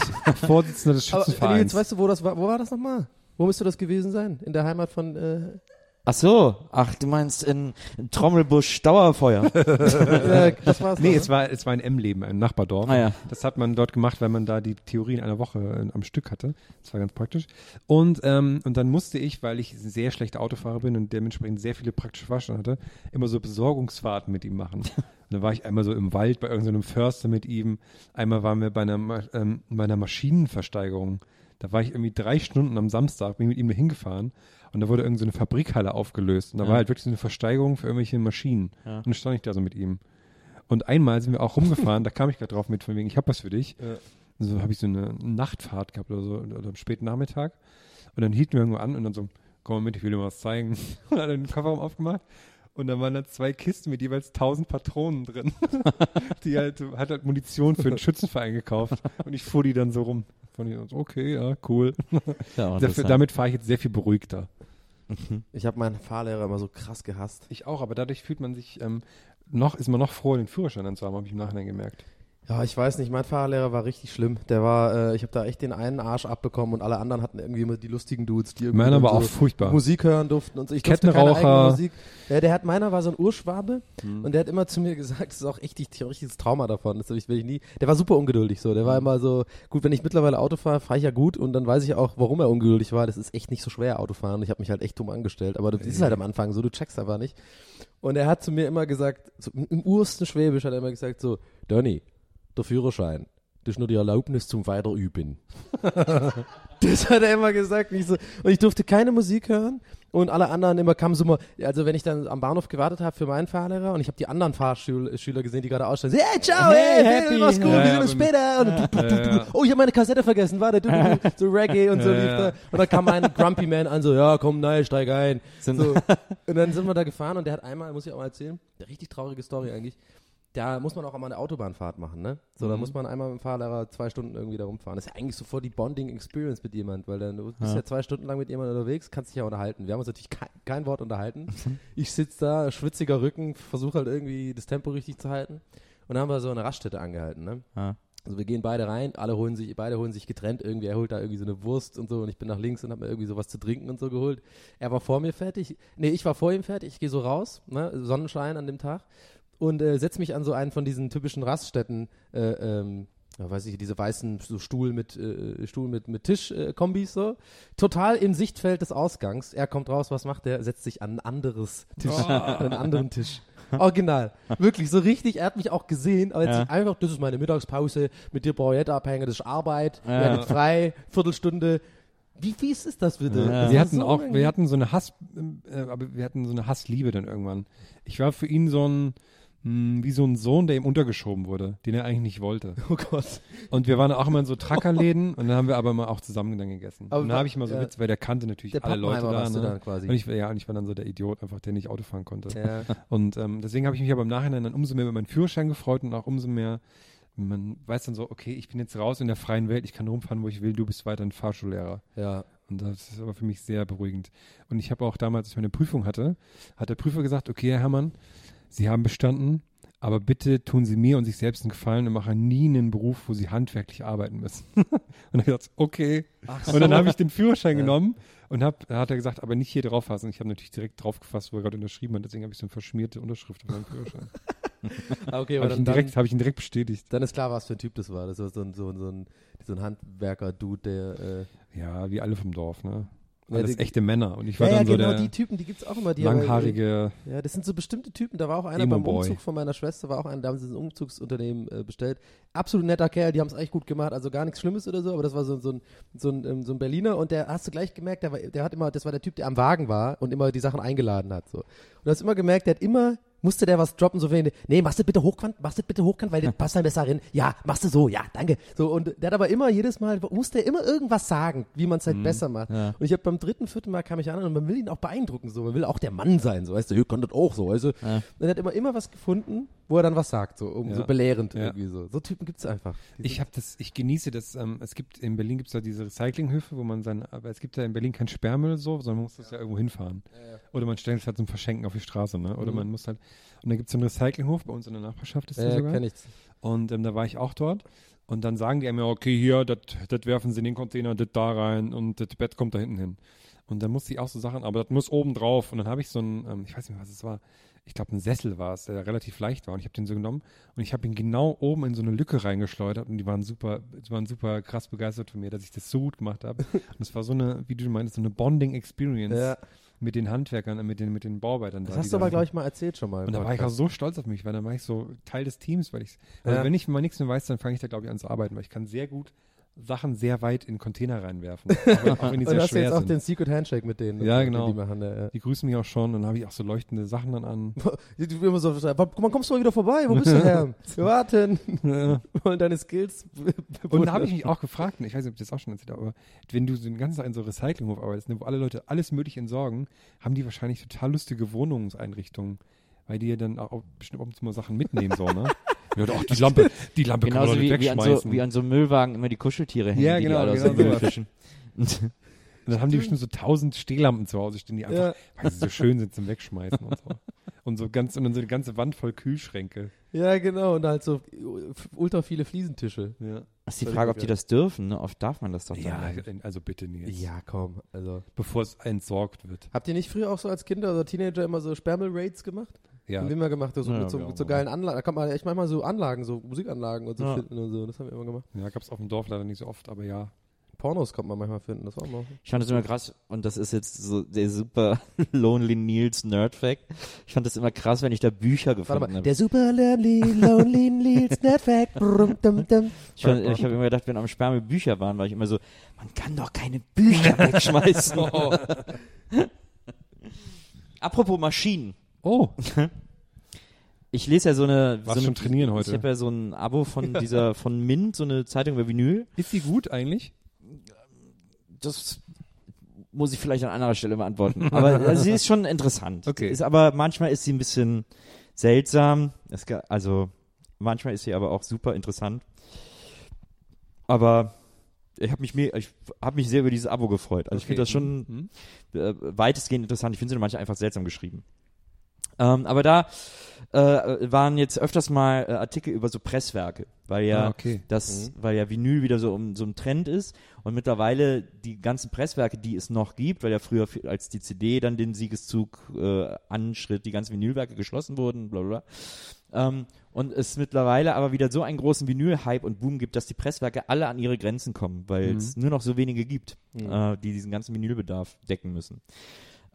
Vorsitzender des Aber Schützenvereins. jetzt weißt du, wo das war? Wo war das nochmal? Wo müsste das gewesen sein? In der Heimat von. Äh, Ach so, ach, du meinst in, Trommelbusch Dauerfeuer. das war's. Nee, es war, es war in Emleben, ein Nachbardorf. Ah, ja. Das hat man dort gemacht, weil man da die Theorien einer Woche äh, am Stück hatte. Das war ganz praktisch. Und, ähm, und dann musste ich, weil ich ein sehr schlechter Autofahrer bin und dementsprechend sehr viele praktische Fahrstunden hatte, immer so Besorgungsfahrten mit ihm machen. Und dann war ich einmal so im Wald bei irgendeinem Förster mit ihm. Einmal waren wir bei einer, ähm, bei einer Maschinenversteigerung. Da war ich irgendwie drei Stunden am Samstag, bin mit ihm da hingefahren und da wurde irgendeine so eine Fabrikhalle aufgelöst. Und da Ja. war halt wirklich so eine Versteigerung für irgendwelche Maschinen. Ja. Und dann stand ich da so mit ihm. Und einmal sind wir auch rumgefahren, da kam ich gerade drauf mit, von wegen, ich habe was für dich. Ja. So habe ich so eine Nachtfahrt gehabt oder so, oder am späten Nachmittag. Und dann hielten wir irgendwo an und dann so, komm mal mit, ich will dir mal was zeigen. Und dann hat er den Kofferraum aufgemacht. Und dann waren da zwei Kisten mit jeweils 1000 Patronen drin. die halt, hat halt Munition für den Schützenverein gekauft. Und ich fuhr die dann so rum. Fand ich so, okay, ja, cool. Ja, Dafür, damit fahre ich jetzt sehr viel beruhigter. Ich habe meinen Fahrlehrer immer so krass gehasst. Ich auch, aber dadurch fühlt man sich, ähm, noch, ist man noch froh, den Führerschein dann zu haben, habe ich im Nachhinein gemerkt. Ja, ich weiß nicht, mein Fahrlehrer war richtig schlimm. Der war, äh, ich habe da echt den einen Arsch abbekommen und alle anderen hatten irgendwie immer die lustigen Dudes, die irgendwie Meiner war so auch furchtbar. Musik hören durften und so. Ich Kettenraucher. eigene Musik. Ja, der hat, meiner war so ein Urschwabe und der hat immer zu mir gesagt, das ist auch echt ein richtiges Trauma davon. Das ich, will ich nie. Der war super ungeduldig so. Der war immer so, gut, wenn ich mittlerweile Auto fahre, fahre ich ja gut und dann weiß ich auch, warum er ungeduldig war. Das ist echt nicht so schwer, Autofahren. Ich habe mich halt echt dumm angestellt. Aber das ist halt am Anfang so, du checkst einfach nicht. Und er hat zu mir immer gesagt, so, im- im ursten Schwäbisch hat er immer gesagt so, Donny, der Führerschein, das ist nur die Erlaubnis zum Weiterüben. das hat er immer gesagt. Und ich, so, und ich durfte keine Musik hören und alle anderen immer kamen so mal, also wenn ich dann am Bahnhof gewartet habe für meinen Fahrlehrer und ich habe die anderen Fahrschüler gesehen, die gerade aussteigen, hey, ciao, hey, Hey, happy. mach's gut, Ja, wir sehen uns später. Und Ja, ja. Oh, ich habe meine Kassette vergessen, warte, du, so Reggae und so lief da. Und dann kam ein Grumpy Man an, so, ja, komm, nein, steig ein. So. Und dann sind wir da gefahren und der hat einmal, muss ich auch mal erzählen, eine richtig traurige Story eigentlich. Da muss man auch einmal eine Autobahnfahrt machen, ne? So, Mhm. da muss man einmal mit dem Fahrlehrer zwei Stunden irgendwie da rumfahren. Das ist ja eigentlich sofort die Bonding-Experience mit jemand, weil dann du bist ja. Ja. zwei Stunden lang mit jemandem unterwegs, kannst dich ja unterhalten. Wir haben uns natürlich kein, kein Wort unterhalten. Mhm. ich sitze da, schwitziger Rücken, versuche halt irgendwie das Tempo richtig zu halten. Und dann haben wir so eine Raststätte angehalten, ne? Ja. Also wir gehen beide rein, alle holen sich, beide holen sich getrennt irgendwie. Er holt da irgendwie so eine Wurst und so und ich bin nach links und habe mir irgendwie sowas zu trinken und so geholt. Er war vor mir fertig. Nee, ich war vor ihm fertig. Ich gehe so raus, ne? Sonnenschein an dem Tag und äh, setz mich an so einen von diesen typischen Raststätten, äh, ähm, ja, weiß ich, diese weißen so Stuhl mit äh, Stuhl mit mit Tisch äh, Kombis so, total im Sichtfeld des Ausgangs. Er kommt raus, was macht er? Setzt sich an ein anderes Tisch, an einen anderen Tisch. Original, wirklich so richtig. Er hat mich auch gesehen, aber jetzt Ja. einfach, das ist meine Mittagspause, mit dir brauche ich nicht abhängen, das ist Arbeit, Ja. wir hatten frei, Viertelstunde. Wie fies ist das bitte? Ja. Das wir hatten so auch, wir hatten so eine Hass, äh, aber wir hatten so eine Hassliebe dann irgendwann. Ich war für ihn so ein, mh, wie so ein Sohn, der ihm untergeschoben wurde, den er eigentlich nicht wollte. Oh Gott. Und wir waren auch immer in so Trackerläden und dann haben wir aber immer auch zusammen dann gegessen. Aber und dann war- habe ich immer so ja. Witz, weil der kannte natürlich Der alle Leute da. Ne? dann quasi. Und ich, ja, und ich war dann so der Idiot, einfach der nicht Auto fahren konnte. Ja. Und ähm, deswegen habe ich mich aber im Nachhinein dann umso mehr über meinen Führerschein gefreut und auch umso mehr, man weiß dann so, okay, ich bin jetzt raus in der freien Welt, ich kann rumfahren, wo ich will, du bist weiterhin Fahrschullehrer. ja. Und das ist aber für mich sehr beruhigend. Und ich habe auch damals, als ich meine Prüfung hatte, hat der Prüfer gesagt, okay, Herr Herrmann, Sie haben bestanden, aber bitte tun Sie mir und sich selbst einen Gefallen und machen nie einen Beruf, wo Sie handwerklich arbeiten müssen. und dann habe ich gesagt, okay. Und dann habe ich den Führerschein genommen und hab, da hat er gesagt, aber nicht hier drauf fassen. Ich habe natürlich direkt drauf gefasst, wo er gerade unterschrieben hat, deswegen habe ich so eine verschmierte Unterschrift auf meinem Führerschein. Ah, okay, habe aber ich, ihn dann, direkt- dann, hab ich ihn direkt bestätigt. dann ist klar, was für ein Typ das war. Das war so ein, so ein, so ein, so ein Handwerker-Dude, der. Äh, Ja, wie alle vom Dorf, ne? Ja, Alles die- echte Männer. Und ich war ja, ja, dann so genau, der die Typen, die gibt's auch immer. Die aber- langhaarige, Ja, das sind so bestimmte Typen. Da war auch einer beim. Umzug von meiner Schwester, war auch einer, da haben sie ein Umzugsunternehmen äh, bestellt. Absolut netter Kerl, die haben es echt gut gemacht, also gar nichts Schlimmes oder so, aber das war so, so, ein, so, ein, ähm, so ein Berliner und der hast du gleich gemerkt, der, war, der hat immer, das war der Typ, der am Wagen war und immer die Sachen eingeladen hat. So. Und du hast immer gemerkt, der hat immer, musste der was droppen, so wie, nee, machst du bitte hochkant, machst du bitte hochkant, weil das passt dann besser rein. Ja, machst du so, ja, danke. So, und der hat aber immer, jedes Mal, musste er immer irgendwas sagen, wie man es halt besser macht. Ja. Und ich habe beim dritten, vierten Mal kam ich an und man will ihn auch beeindrucken, so. Man will auch der Mann sein, so, weißt du, ihr konntet auch so, weißt du. Ja. Und er hat immer, immer was gefunden, wo er dann was sagt, so, um, Ja. so belehrend Ja. irgendwie so. So Typen gibt's einfach. Ich habe das, ich genieße das. Ähm, es gibt in Berlin gibt es da diese Recyclinghöfe, wo man sein, aber es gibt ja in Berlin kein Sperrmüll so, sondern man muss das ja irgendwo hinfahren. Oder man stellt es halt zum Verschenken auf die Straße, ne? Oder Mhm. man muss halt. Und da gibt es so einen Recyclinghof bei uns in der Nachbarschaft ist der äh, sogar. kenn ich. Und ähm, da war ich auch dort. Und dann sagen die einem ja, okay, hier, das werfen sie in den Container, das da rein und das Bett kommt da hinten hin. Und dann musste ich auch so Sachen, aber das muss oben drauf. Und dann habe ich so ein, ähm, ich weiß nicht, was es war, ich glaube, ein Sessel war es, der relativ leicht war. Und ich habe den so genommen und ich habe ihn genau oben in so eine Lücke reingeschleudert. Und die waren super, die waren super krass begeistert von mir, dass ich das so gut gemacht habe. Und es war so eine, wie du meinst, so eine Bonding-Experience Ja. mit den Handwerkern, mit den, mit den Bauarbeitern. Das da, hast du aber, da- glaube ich, mal erzählt schon mal. und da war ich auch so stolz auf mich, weil dann war ich so Teil des Teams, weil ich, also Ja. wenn ich mal nichts mehr weiß, dann fange ich da glaube ich an zu arbeiten, weil ich kann sehr gut Sachen sehr weit in Container reinwerfen, auch, auch wenn die Und sehr hast du schwer jetzt auch sind. den Secret Handshake mit denen. Ja, genau. Die, machen, ja. die grüßen mich auch schon und dann habe ich auch so leuchtende Sachen dann an. Die immer so, wann kommst du mal wieder vorbei? Wo bist du her? Wir warten. Wir wollen deine Skills. Und da habe ich mich auch gefragt, und ich weiß nicht, ob ich das auch schon erzählt habe, aber wenn du so den ganzen Tag in so Recyclinghof arbeitest, ne, wo alle Leute alles mögliche entsorgen, haben die wahrscheinlich total lustige Wohnungseinrichtungen, weil die ja dann auch bestimmt und zu mal Sachen mitnehmen, so, ne? Ja, doch, die Lampe, die Lampe kann man wie, nicht wie, an so, wie an so Müllwagen immer die Kuscheltiere hängen, Ja, die genau, die alle aus genau dem Müll sowas. fischen. Und dann haben die bestimmt so tausend Stehlampen zu Hause stehen, die einfach, Ja. weil sie so schön sind zum Wegschmeißen und so. Und so ganz, und dann so eine ganze Wand voll Kühlschränke. Ja, genau. Und halt so ultra viele Fliesentische. Ja. ist die Frage, ob die das dürfen, ne? Oft darf man das doch dann Ja, nicht. also bitte nicht. Ja, komm. Also. Bevor es entsorgt wird. Habt ihr nicht früher auch so als Kinder oder Teenager immer so Sperrmel-Raids gemacht? Ja. Haben wir immer gemacht, so Ja, mit so, mit so geilen Anlagen. Da kann man echt manchmal so Anlagen, so Musikanlagen und so Ja. finden und so. Das haben wir immer gemacht. Ja, gab es auf dem Dorf leider nicht so oft, aber ja. Pornos kommt man manchmal finden. Das war immer. Ich fand das immer krass, und das ist jetzt so der super Lonely Nils Nerd-Fact. Ich fand das immer krass, wenn ich da Bücher gefunden habe. der super lonely, lonely Nils Nerdfact. Brum, dum, dum. Ich, fand- ich habe immer gedacht, wenn am Sperrmüll Bücher waren, war ich immer so, man kann doch keine Bücher wegschmeißen. Apropos Maschinen. Oh, Ich lese ja so eine. Warst so eine schon trainieren heute? Ich habe ja so ein Abo von dieser, von Mint, so eine Zeitung über Vinyl. ist sie gut eigentlich? Das muss ich vielleicht an anderer Stelle beantworten. Aber also, sie ist schon interessant. Okay. Ist aber manchmal ist sie ein bisschen seltsam. Es, also manchmal ist sie aber auch super interessant. Aber ich habe mich, mir- ich hab mich sehr über dieses Abo gefreut. Also ich finde das schon äh, weitestgehend interessant. Ich finde sie manchmal einfach seltsam geschrieben. Ähm, aber da äh, waren jetzt öfters mal äh, Artikel über so Presswerke, weil ja Ah, okay. das, weil ja Vinyl wieder so um so ein Trend ist und mittlerweile die ganzen Presswerke, die es noch gibt, weil ja früher als die CD dann den Siegeszug äh, anschritt, die ganzen Vinylwerke geschlossen wurden, bla bla. bla. Ähm, und es mittlerweile aber wieder so einen großen Vinyl-Hype und Boom gibt, dass die Presswerke alle an ihre Grenzen kommen, weil es nur noch so wenige gibt, äh, die diesen ganzen Vinylbedarf decken müssen.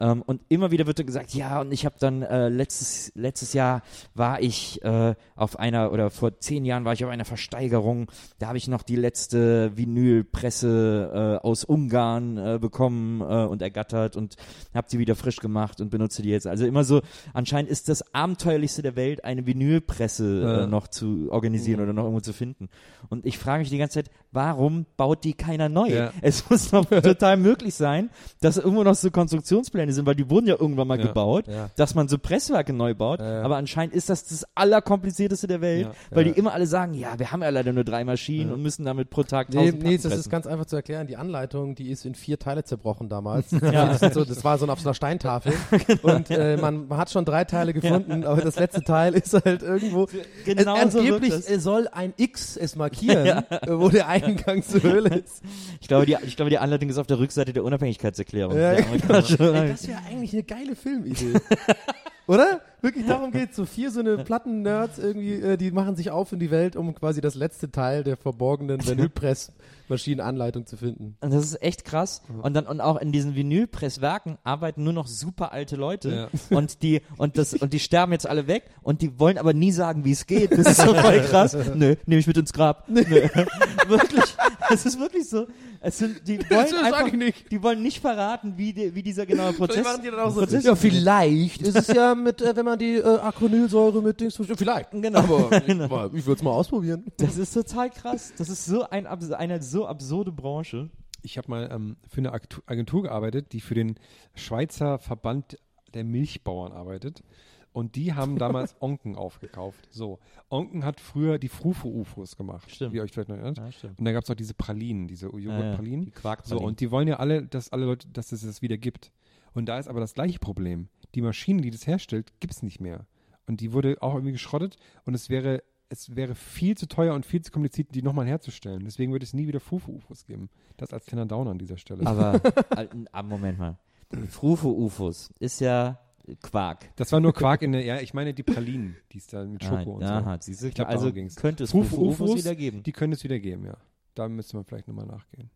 Ähm, und immer wieder wird dann gesagt, ja, und ich habe dann äh, letztes, letztes Jahr war ich äh, auf einer, oder vor zehn Jahren war ich auf einer Versteigerung, da habe ich noch die letzte Vinylpresse äh, aus Ungarn äh, bekommen äh, und ergattert und habe sie wieder frisch gemacht und benutze die jetzt. Also immer so, anscheinend ist das abenteuerlichste der Welt, eine Vinylpresse Ja. äh, noch zu organisieren oder noch irgendwo zu finden. Und ich frage mich die ganze Zeit, warum baut die keiner neu? Ja. Es muss doch total möglich sein, dass irgendwo noch so Konstruktionspläne sind, weil die wurden ja irgendwann mal Ja. gebaut, Ja. dass man so Presswerke neu baut. Ja. Aber anscheinend ist das das allerkomplizierteste der Welt, weil die immer alle sagen, ja, wir haben ja leider nur drei Maschinen und müssen damit pro Tag Nee, nee, das ist ganz einfach zu erklären. Die Anleitung, die ist in vier Teile zerbrochen damals. das, so, das war so auf so einer Steintafel. Genau. Und äh, man hat schon drei Teile gefunden, aber das letzte Teil ist halt irgendwo. Genau es, so angeblich äh, soll ein X es markieren, äh, wo der Eingang zur Höhle ist. Ich glaube, die, ich glaube, die Anleitung ist auf der Rückseite der Unabhängigkeitserklärung. Ja, Der amerikanischen- Ey, das wäre eigentlich eine geile Filmidee. Oder? Wirklich darum geht's. So vier so eine Platten-Nerds irgendwie, äh, die machen sich auf in die Welt, um quasi das letzte Teil der verborgenen Vinylpressmaschinenanleitung zu finden. Und das ist echt krass. Und dann, und auch in diesen Vinylpresswerken arbeiten nur noch super alte Leute. Und die, und das, und die sterben jetzt alle weg und die wollen aber nie sagen, wie es geht. Das ist so voll krass. Nö, nehme ich mit ins Grab. Nö. wirklich. Es ist wirklich so. Es sind, die wollen einfach, ich nicht. die wollen nicht verraten, wie, die, wie dieser genaue Prozess. Prozess Ja, vielleicht ist es ja mit, äh, wenn man die äh, Acrylsäure mit Dings versteht. Vielleicht. Genau. Aber ich, ich würde es mal ausprobieren. Das ist total krass. Das ist so ein, eine so absurde Branche. Ich habe mal ähm, für eine Agentur gearbeitet, die für den Schweizer Verband der Milchbauern arbeitet. Und die haben damals Onken aufgekauft. So, Onken hat früher die Frufu-Ufos gemacht, Stimmt. wie ihr euch vielleicht noch erinnert. Ja. Und da gab es auch diese Pralinen, diese Ja, ja, Joghurtpralinen. die. So, und die wollen ja alle, dass alle Leute, dass es das wieder gibt. Und da ist aber das gleiche Problem. Die Maschine, die das herstellt, gibt es nicht mehr. Und die wurde auch irgendwie geschrottet und es wäre, es wäre viel zu teuer und viel zu kompliziert, die nochmal herzustellen. Deswegen wird es nie wieder Fufu-Ufos geben. Das als kleiner Downer an dieser Stelle. Aber, äh, ah, Moment mal. Frufo-Ufos ist ja Quark. Das war nur Quark in der, ja, ich meine die Pralinen, die es da mit Schoko Ah, und aha, so. du, Ich glaub, also ging's. könnte es Fufu-Ufos Frufo-Ufos wieder geben. Die können es wieder geben, ja. Da müsste man vielleicht nochmal nachgehen.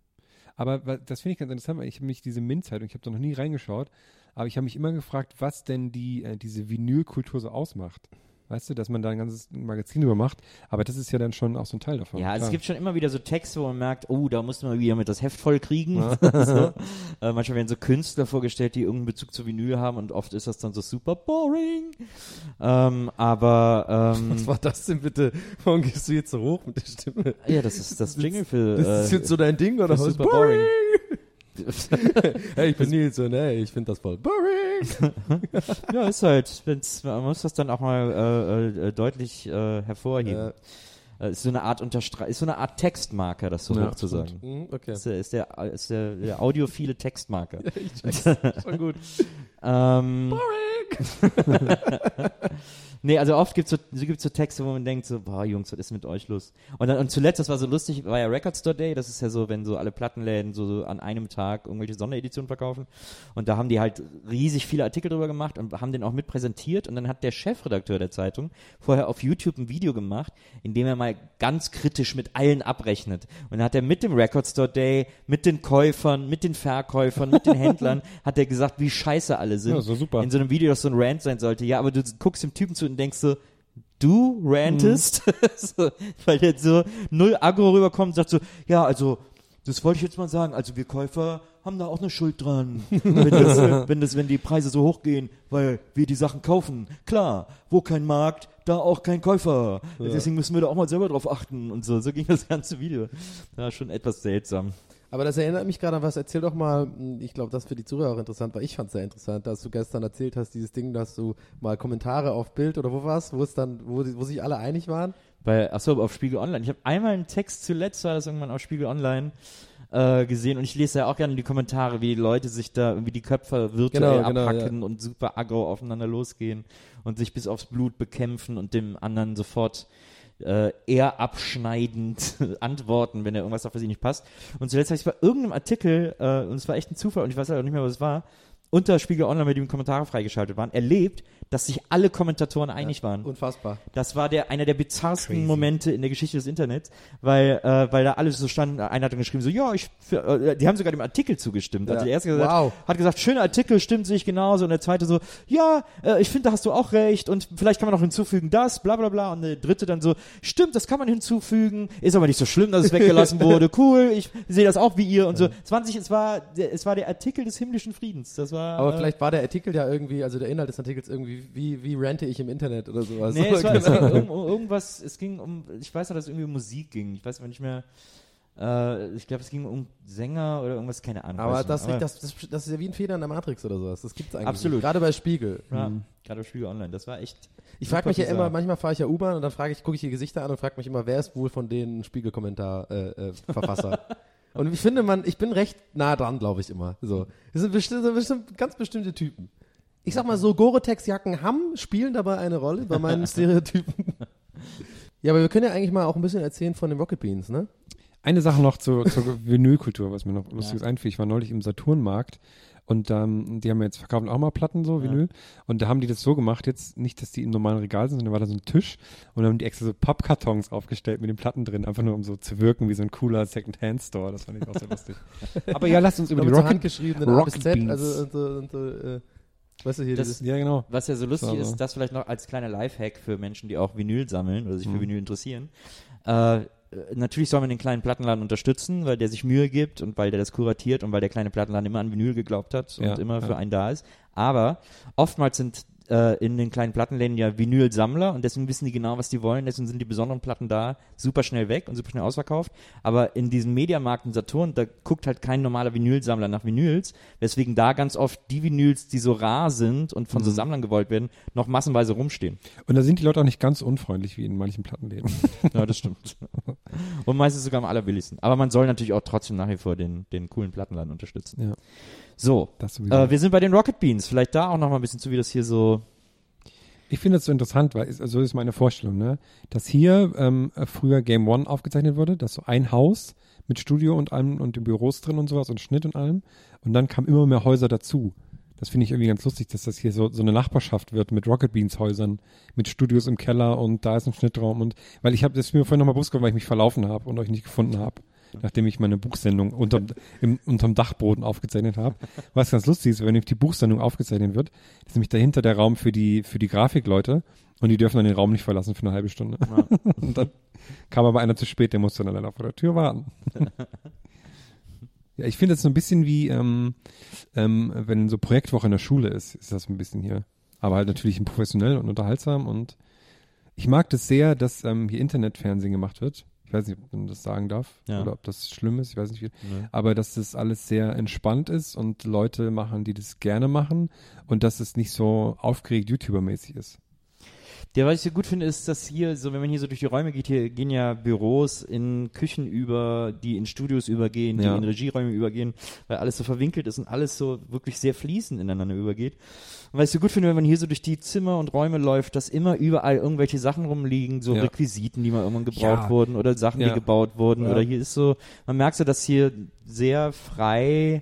Aber das finde ich ganz interessant, weil ich habe mich diese Mint-Zeitung, ich habe da noch nie reingeschaut, aber ich habe mich immer gefragt, was denn die, äh, diese Vinylkultur so ausmacht. Weißt du, dass man da ein ganzes Magazin drüber macht, aber das ist ja dann schon auch so ein Teil davon. Ja, also es gibt schon immer wieder so Texte, wo man merkt, oh, da muss man wieder mit das Heft voll kriegen. so. äh, manchmal werden so Künstler vorgestellt, die irgendeinen Bezug zu Vinyl haben und oft ist das dann so super boring. Ähm, aber ähm, Was war das denn bitte? Warum gehst du jetzt so hoch mit der Stimme? ja, das ist das Jingle für Das ist äh, jetzt so dein Ding oder was? super boring. Hey, ich bin Nils und hey, ich finde das voll boring. ja, ist halt, wenn's, man muss das dann auch mal äh, äh, deutlich äh, hervorheben. Äh, ist so eine Art Unterstre ist so eine Art Textmarker, das so Ja, hoch zu sagen. Mhm, okay. Ist der, ist der, ist der, der audiophile Textmarker. Ich check's. Schon gut. Ähm, nee, also oft gibt's so, so gibt's so Texte, wo man denkt so, boah, Jungs, was ist mit euch los? Und dann, und zuletzt, das war so lustig, war ja Record Store Day, das ist ja so, wenn so alle Plattenläden so, so an einem Tag irgendwelche Sondereditionen verkaufen. Und da haben die halt riesig viele Artikel drüber gemacht und haben den auch mit präsentiert. Und dann hat der Chefredakteur der Zeitung vorher auf YouTube ein Video gemacht, in dem er mal ganz kritisch mit allen abrechnet. Und dann hat er mit dem Record Store Day, mit den Käufern, mit den Verkäufern, mit den Händlern, hat er gesagt, wie scheiße alle sind. Ja, so super. In so einem Video, das so ein Rant sein sollte. Ja, aber du guckst dem Typen zu und denkst so, du rantest? so, weil der so null aggro rüberkommt und sagt so, ja, also, das wollte ich jetzt mal sagen. Also wir Käufer haben da auch eine Schuld dran, wenn, das, wenn, das, wenn die Preise so hochgehen, weil wir die Sachen kaufen. Klar, wo kein Markt, da auch kein Käufer. Deswegen müssen wir da auch mal selber drauf achten und so. So ging das ganze Video. Ja, schon etwas seltsam. Aber das erinnert mich gerade an was. Erzähl doch mal, ich glaube, das für die Zuhörer auch interessant, weil ich fand es sehr interessant, dass du gestern erzählt hast, dieses Ding, dass du mal Kommentare auf Bild oder wo war's, wo es dann, wo, wo sich alle einig waren. Bei, achso, auf Spiegel Online. Ich habe einmal einen Text zuletzt, war das irgendwann auf Spiegel Online äh, gesehen und ich lese ja auch gerne die Kommentare, wie die Leute sich da irgendwie die Köpfe virtuell Genau, genau, abhacken und super aggro aufeinander losgehen und sich bis aufs Blut bekämpfen und dem anderen sofort äh, eher abschneidend antworten, wenn er irgendwas auf was ihm nicht passt. Und zuletzt habe ich bei irgendeinem Artikel, äh, und es war echt ein Zufall und ich weiß halt auch nicht mehr, was es war, unter Spiegel Online, mit dem Kommentare freigeschaltet waren, erlebt, dass sich alle Kommentatoren einig waren. Unfassbar. Das war der einer der bizarrsten Momente in der Geschichte des Internets, weil äh, weil da alles so stand. Einer hat dann geschrieben so, ja, ich, für, äh, die haben sogar dem Artikel zugestimmt. Also Ja. der erste gesagt, Wow. hat gesagt, schöner Artikel, stimmt sich genauso. Und der zweite so, ja, äh, ich finde, da hast du auch recht. Und vielleicht kann man noch hinzufügen das, bla bla bla. Und der dritte dann so, stimmt, das kann man hinzufügen. Ist aber nicht so schlimm, dass es weggelassen wurde. Cool, ich sehe das auch wie ihr und so. 20, es war, der, es war der Artikel des himmlischen Friedens. Das war. Aber äh, vielleicht war der Artikel ja irgendwie, also der Inhalt des Artikels irgendwie, wie, wie rente ich im Internet oder sowas. Nee, es, war, es Genau. ging um, um irgendwas, es ging um, ich weiß noch, dass es irgendwie um Musik ging. Ich weiß aber nicht mehr, äh, ich glaube, es ging um Sänger oder irgendwas, keine Ahnung. Aber das, nicht. das, das, das ist ja wie ein Fehler in der Matrix oder sowas. Das gibt's eigentlich. Absolut. Nicht. Gerade bei Spiegel. ja, gerade auf Spiegel Online, das war echt. Ich frage mich ja immer, manchmal fahre ich ja U-Bahn und dann frage ich, gucke ich die Gesichter an und frage mich immer, wer ist wohl von denen Spiegelkommentar äh, äh, Verfasser? und ich finde, man, ich bin recht nah dran, glaube ich immer. So, das sind bestimmt, das sind bestimmt ganz bestimmte Typen. Ich sag mal so, Gore-Tex-Jacken haben, spielen dabei eine Rolle bei meinen Stereotypen. ja, aber wir können ja eigentlich mal auch ein bisschen erzählen von den Rocket Beans, ne? Eine Sache noch zur, zur Vinylkultur, was mir noch lustiges einfiel. Ich war neulich im Saturnmarkt und ähm, die haben jetzt verkaufen auch mal Platten so, Vinyl. Und da haben die das so gemacht, jetzt nicht, dass die im normalen Regal sind, sondern war da so ein Tisch und da haben die extra so Pappkartons aufgestellt mit den Platten drin, einfach nur um so zu wirken wie so ein cooler Second-Hand-Store. Das fand ich auch so lustig. Aber ja, lasst uns über die Rocket, Rocket Z, Beans. also und so, und so äh, weißt du hier, Das- dieses, ja, genau. Was ja so lustig So, ist, das vielleicht noch als kleiner Lifehack für Menschen, die auch Vinyl sammeln oder sich Mhm. für Vinyl interessieren. Äh, natürlich soll man den kleinen Plattenladen unterstützen, weil der sich Mühe gibt und weil der das kuratiert und weil der kleine Plattenladen immer an Vinyl geglaubt hat und Ja, immer für ja. einen da ist. Aber oftmals sind äh, in den kleinen Plattenläden ja Vinyl-Sammler und deswegen wissen die genau, was die wollen. Deswegen sind die besonderen Platten da super schnell weg und super schnell ausverkauft. Aber in diesem Mediamarkt in Saturn, da guckt halt kein normaler Vinylsammler nach Vinyls, weswegen da ganz oft die Vinyls, die so rar sind und von so Mhm. Sammlern gewollt werden, noch massenweise rumstehen. Und da sind die Leute auch nicht ganz unfreundlich wie in manchen Plattenläden. Ja, das stimmt. Und meistens sogar am allerbilligsten. Aber man soll natürlich auch trotzdem nach wie vor den, den coolen Plattenladen unterstützen. Ja. So, äh, wir sind bei den Rocket Beans. Vielleicht da auch noch mal ein bisschen zu, wie das hier so. Ich finde das so interessant, weil so ist meine Vorstellung, ne? dass hier ähm, äh, früher Game One aufgezeichnet wurde, dass so ein Haus mit Studio und allem und den Büros drin und sowas und Schnitt und allem und dann kamen immer mehr Häuser dazu. Das finde ich irgendwie ganz lustig, dass das hier so, so eine Nachbarschaft wird mit Rocket Beans Häusern, mit Studios im Keller und da ist ein Schnittraum und weil ich habe das ist mir vorhin nochmal bewusst geworden, weil ich mich verlaufen habe und euch nicht gefunden habe, nachdem ich meine Buchsendung unterm, im, unterm Dachboden aufgezeichnet habe. Was ganz lustig ist, wenn nämlich die Buchsendung aufgezeichnet wird, ist nämlich dahinter der Raum für die, für die Grafikleute und die dürfen dann den Raum nicht verlassen für eine halbe Stunde. und dann kam aber einer zu spät, der musste dann leider vor der Tür warten. ja, ich finde es so ein bisschen wie, ähm, ähm, wenn so Projektwoche in der Schule ist, ist das ein bisschen hier. Aber halt natürlich professionell und unterhaltsam und ich mag das sehr, dass ähm, hier Internetfernsehen gemacht wird. Ich weiß nicht, ob man das sagen darf Ja. oder ob das schlimm ist, ich weiß nicht wie. Aber dass das alles sehr entspannt ist und Leute machen, die das gerne machen und dass es nicht so aufgeregt YouTuber-mäßig ist. Der, was ich so gut finde, ist, dass hier, so wenn man hier so durch die Räume geht, hier gehen ja Büros in Küchen über, die in Studios übergehen, die Ja. in Regieräume übergehen, weil alles so verwinkelt ist und alles so wirklich sehr fließend ineinander übergeht. Und was ich so gut finde, wenn man hier so durch die Zimmer und Räume läuft, dass immer überall irgendwelche Sachen rumliegen, so Ja. Requisiten, die mal irgendwann gebraucht Ja. wurden oder Sachen, Ja. die gebaut wurden. Ja. Oder hier ist so, man merkt so, dass hier sehr frei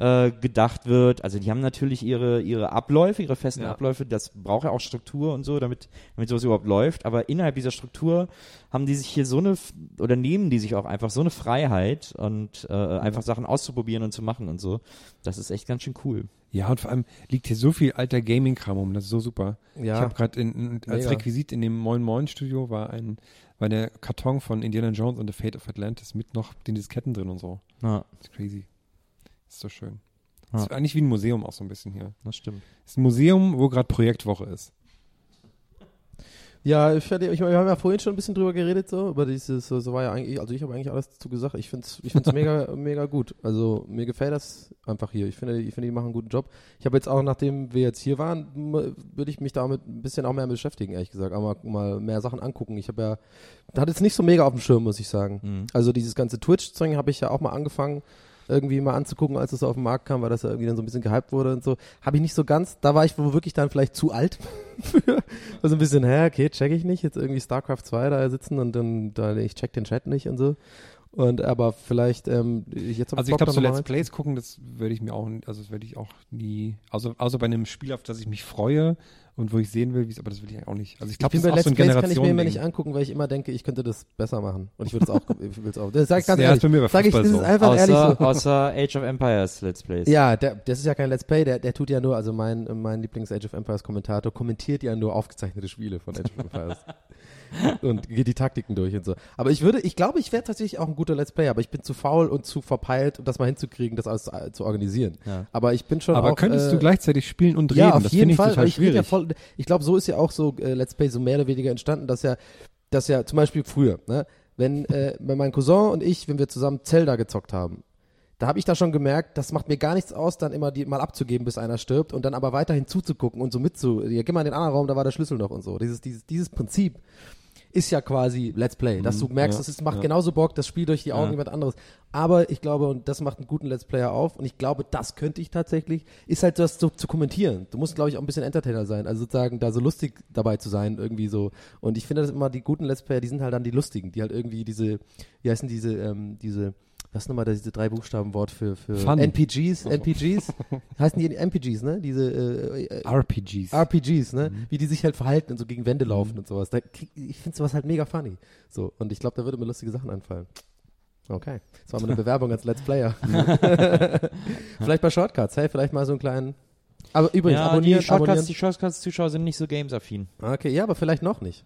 äh, gedacht wird. Also die haben natürlich ihre, ihre Abläufe, ihre festen Ja. Abläufe, das braucht ja auch Struktur und so, damit, damit sowas überhaupt läuft. Aber innerhalb dieser Struktur haben die sich hier so eine, oder nehmen die sich auch einfach so eine Freiheit und äh, einfach Sachen auszuprobieren und zu machen und so. Das ist echt ganz schön cool. Ja, und vor allem liegt hier so viel alter Gaming-Kram rum, das ist so super. Ja. Ich habe gerade als. Requisit in dem Moin Moin Studio war ein war der Karton von Indiana Jones und The Fate of Atlantis mit noch den Disketten drin und so. Ja, Das ist crazy. Ist so schön. Ja. Das ist eigentlich wie ein Museum auch so ein bisschen hier. das stimmt. Ist ein Museum, wo gerade Projektwoche ist. Ja, ich, hatte- ich, wir haben ja vorhin schon ein bisschen drüber geredet, so, über dieses, so, war ja eigentlich, also ich habe eigentlich alles dazu gesagt. Ich finde es ich find's mega, mega gut. Also mir gefällt das einfach hier. Ich finde, ich finde, die machen einen guten Job. Ich habe jetzt auch, nachdem wir jetzt hier waren, würde ich mich damit ein bisschen auch mehr beschäftigen, ehrlich gesagt. Aber mal mehr Sachen angucken. Ich habe ja, hatte jetzt nicht so mega auf dem Schirm, muss ich sagen. Mhm. Also dieses ganze Twitch-Zeug habe ich ja auch mal angefangen, irgendwie mal anzugucken, als es auf den Markt kam, weil das ja irgendwie dann so ein bisschen gehypt wurde und so. Habe ich nicht so ganz, da war ich wohl wirklich dann vielleicht zu alt für. Also ein bisschen, hä, okay, check ich nicht. Jetzt irgendwie StarCraft 2 da sitzen und dann, da, ich check den Chat nicht und so. Und aber vielleicht ähm, jetzt Also ich glaube, so Let's Plays gucken, das werde ich mir auch, also das werde ich auch nie, also außer bei einem Spiel, auf das ich mich freue und wo ich sehen will, wie es, aber das will ich auch nicht. Also ich Ich glaube, das ist auch Let's so ein Plays kann ich mir immer nicht angucken, weil ich immer denke, ich könnte das besser machen. Und ich würde es auch, ich will es auch. Das sag ich ganz Ja, ehrlich. ist bei mir bei sag ich, das ist einfach ehrlich Außer, so. außer Age of Empires Let's Plays. Ja, der, das ist ja kein Let's Play, der, der tut ja nur, also mein, mein Lieblings Age of Empires Kommentator kommentiert ja nur aufgezeichnete Spiele von Age of Empires. und geht die Taktiken durch und so. Aber ich würde, ich glaube, ich wäre tatsächlich auch ein guter Let's Player, aber ich bin zu faul und zu verpeilt, um das mal hinzukriegen, das alles zu, zu organisieren. Ja. Aber ich bin schon Aber auch, könntest äh, du gleichzeitig spielen und reden? Ja, auf das jeden finde ich Fall. total weil ich rede voll, ich glaube, so ist ja auch so äh, Let's Play so mehr oder weniger entstanden, dass ja, dass ja zum Beispiel früher, ne, wenn, äh, mein Cousin und ich, wenn wir zusammen Zelda gezockt haben, da habe ich da schon gemerkt, das macht mir gar nichts aus, dann immer die mal abzugeben, bis einer stirbt und dann aber weiterhin zuzugucken und so mitzu, ja, geh mal in den anderen Raum, da war der Schlüssel noch und so. Dieses, dieses, dieses Prinzip ist ja quasi Let's Play, dass du merkst, ja, es ist, macht ja. genauso Bock, das Spiel durch die Augen Ja. jemand anderes. Aber ich glaube, und das macht einen guten Let's Player auf, und ich glaube, das könnte ich tatsächlich, ist halt das so zu kommentieren. Du musst, glaube ich, auch ein bisschen Entertainer sein, also sozusagen da so lustig dabei zu sein, irgendwie so. Und ich finde das immer, die guten Let's Player, die sind halt dann die lustigen, die halt irgendwie diese, wie heißen diese, ähm, diese, was ist nochmal das- diese drei Buchstabenwort für, für Fun. NPGs, NPGs, heißen die NPGs, ne? Diese, äh, äh, RPGs. RPGs, ne? Mhm. Wie die sich halt verhalten und so gegen Wände laufen und sowas. Da ich finde sowas halt mega funny. So, und ich glaube, da würde mir lustige Sachen einfallen. Okay. Das war mal eine Bewerbung als Let's Player. vielleicht bei Shortcuts, hey, vielleicht mal so einen kleinen. Aber übrigens, ja, abonnieren, die Shortcuts, abonnieren. die Shortcuts-Zuschauer sind nicht so games-affin. Okay, ja, aber vielleicht noch nicht.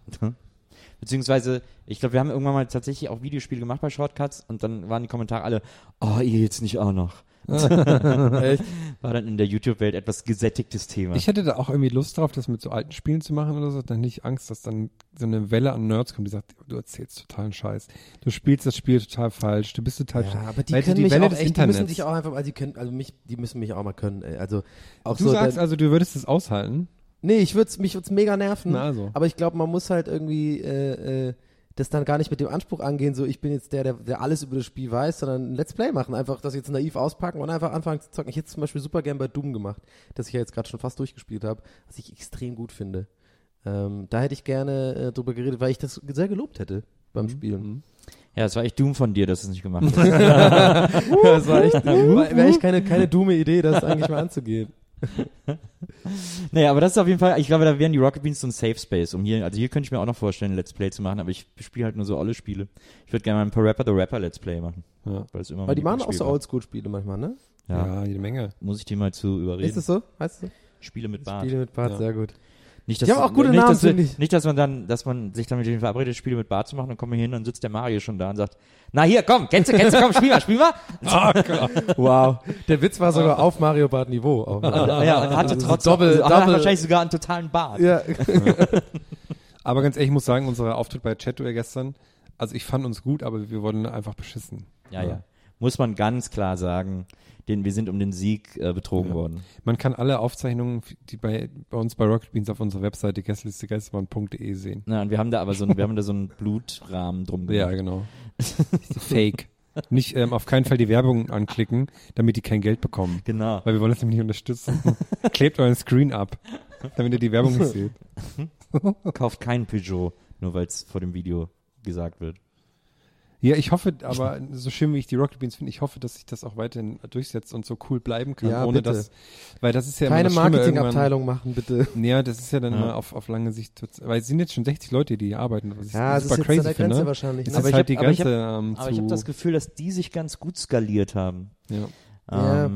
Beziehungsweise, ich glaube, wir haben irgendwann mal tatsächlich auch Videospiele gemacht bei Shortcuts und dann waren die Kommentare alle, oh, ihr jetzt nicht auch noch. War dann in der YouTube-Welt etwas gesättigtes Thema. Ich hätte da auch irgendwie Lust drauf, das mit so alten Spielen zu machen oder so. Dann nicht Angst, dass dann so eine Welle an Nerds kommt, die sagt, du erzählst totalen Scheiß. Du spielst das Spiel total falsch. Du bist total Ja, aber die Weil können die mich Welle auch des echt, die müssen dich auch einfach, also die können, also mich, die müssen mich auch mal können, ey. Also auch Du so. sagst dann- also, du würdest es aushalten? Nee, ich würd's, mich würde es mega nerven. Na also. Aber ich glaube, man muss halt irgendwie äh, äh, das dann gar nicht mit dem Anspruch angehen, so ich bin jetzt der, der, der alles über das Spiel weiß, sondern ein Let's Play machen. Einfach das jetzt naiv auspacken und einfach anfangen zu zocken. Ich hätte zum Beispiel super gern bei Doom gemacht, das ich ja jetzt gerade schon fast durchgespielt habe, was ich extrem gut finde. Ähm, da hätte ich gerne äh, drüber geredet, weil ich das sehr gelobt hätte beim Spielen. ja, es war echt dumm von dir, dass du es nicht gemacht hast. das war echt, war, wäre echt keine, keine dumme Idee, das eigentlich mal anzugehen. naja, aber das ist auf jeden Fall, ich glaube, da wären die Rocket Beans so ein Safe Space. Um hier, also hier könnte ich mir auch noch vorstellen, ein Let's Play zu machen, aber ich spiele halt nur so alle Spiele. Ich würde gerne mal ein paar Rapper the Rapper Let's Play machen. Ja. Weil es immer mein die machen auch so. Oldschool-Spiele manchmal, ne? Ja. Ja, jede Menge. Muss ich die mal zu überreden. Ist es so? Heißt es so? Spiele mit Bart. Spiele mit Bart, Ja. sehr gut. Nicht, dass Die haben auch gute nicht, Namen, dass, wir- ich. nicht, dass man dann, dass man sich dann mit denen verabredet, Spiele mit Bart zu machen, dann kommen wir hin, dann sitzt der Mario schon da und sagt, na hier, komm, kennst du, kennst du, komm, spiel mal, spiel mal. Wow. Der Witz war sogar auf Mario Bart Niveau. Auch. ja, und hatte Also trotzdem, Doppel- also, hat Doppel- wahrscheinlich sogar einen totalen Bart. ja. Aber ganz ehrlich, ich muss sagen, unser Auftritt bei Chatware gestern, also ich fand uns gut, aber wir wurden einfach beschissen. Ja, ja. Muss man ganz klar sagen, den, wir sind um den Sieg äh, betrogen Ja. worden. Man kann alle Aufzeichnungen, die bei, bei uns bei Rocket Beans auf unserer Webseite gästelistegeisterbahn.de sehen. Na, und wir haben da aber so, ein, wir haben da so einen Blutrahmen drum Ja, gemacht. genau. Fake. Nicht ähm, auf keinen Fall die Werbung anklicken, damit die kein Geld bekommen. Genau. Weil wir wollen das nämlich nicht unterstützen. Klebt euren Screen ab, damit ihr die Werbung nicht seht. Kauft keinen Peugeot, nur weil es vor dem Video gesagt wird. Ja, ich hoffe, aber so schön wie ich die Rocket Beans finde, ich hoffe, dass sich das auch weiterhin durchsetzt und so cool bleiben kann, Ja, ohne bitte. dass, weil das ist ja Keine Marketingabteilung machen, bitte. Ja, das ist ja dann Ja. immer auf, auf lange Sicht, weil es sind jetzt schon 60 Leute, die hier arbeiten, was ich Ja, ist super jetzt crazy an der Grenze finde. wahrscheinlich. Es ne? ist Aber ich halt hab- die aber ich Grenze ähm, habe das Gefühl, dass die sich ganz gut skaliert haben. ja. Ja.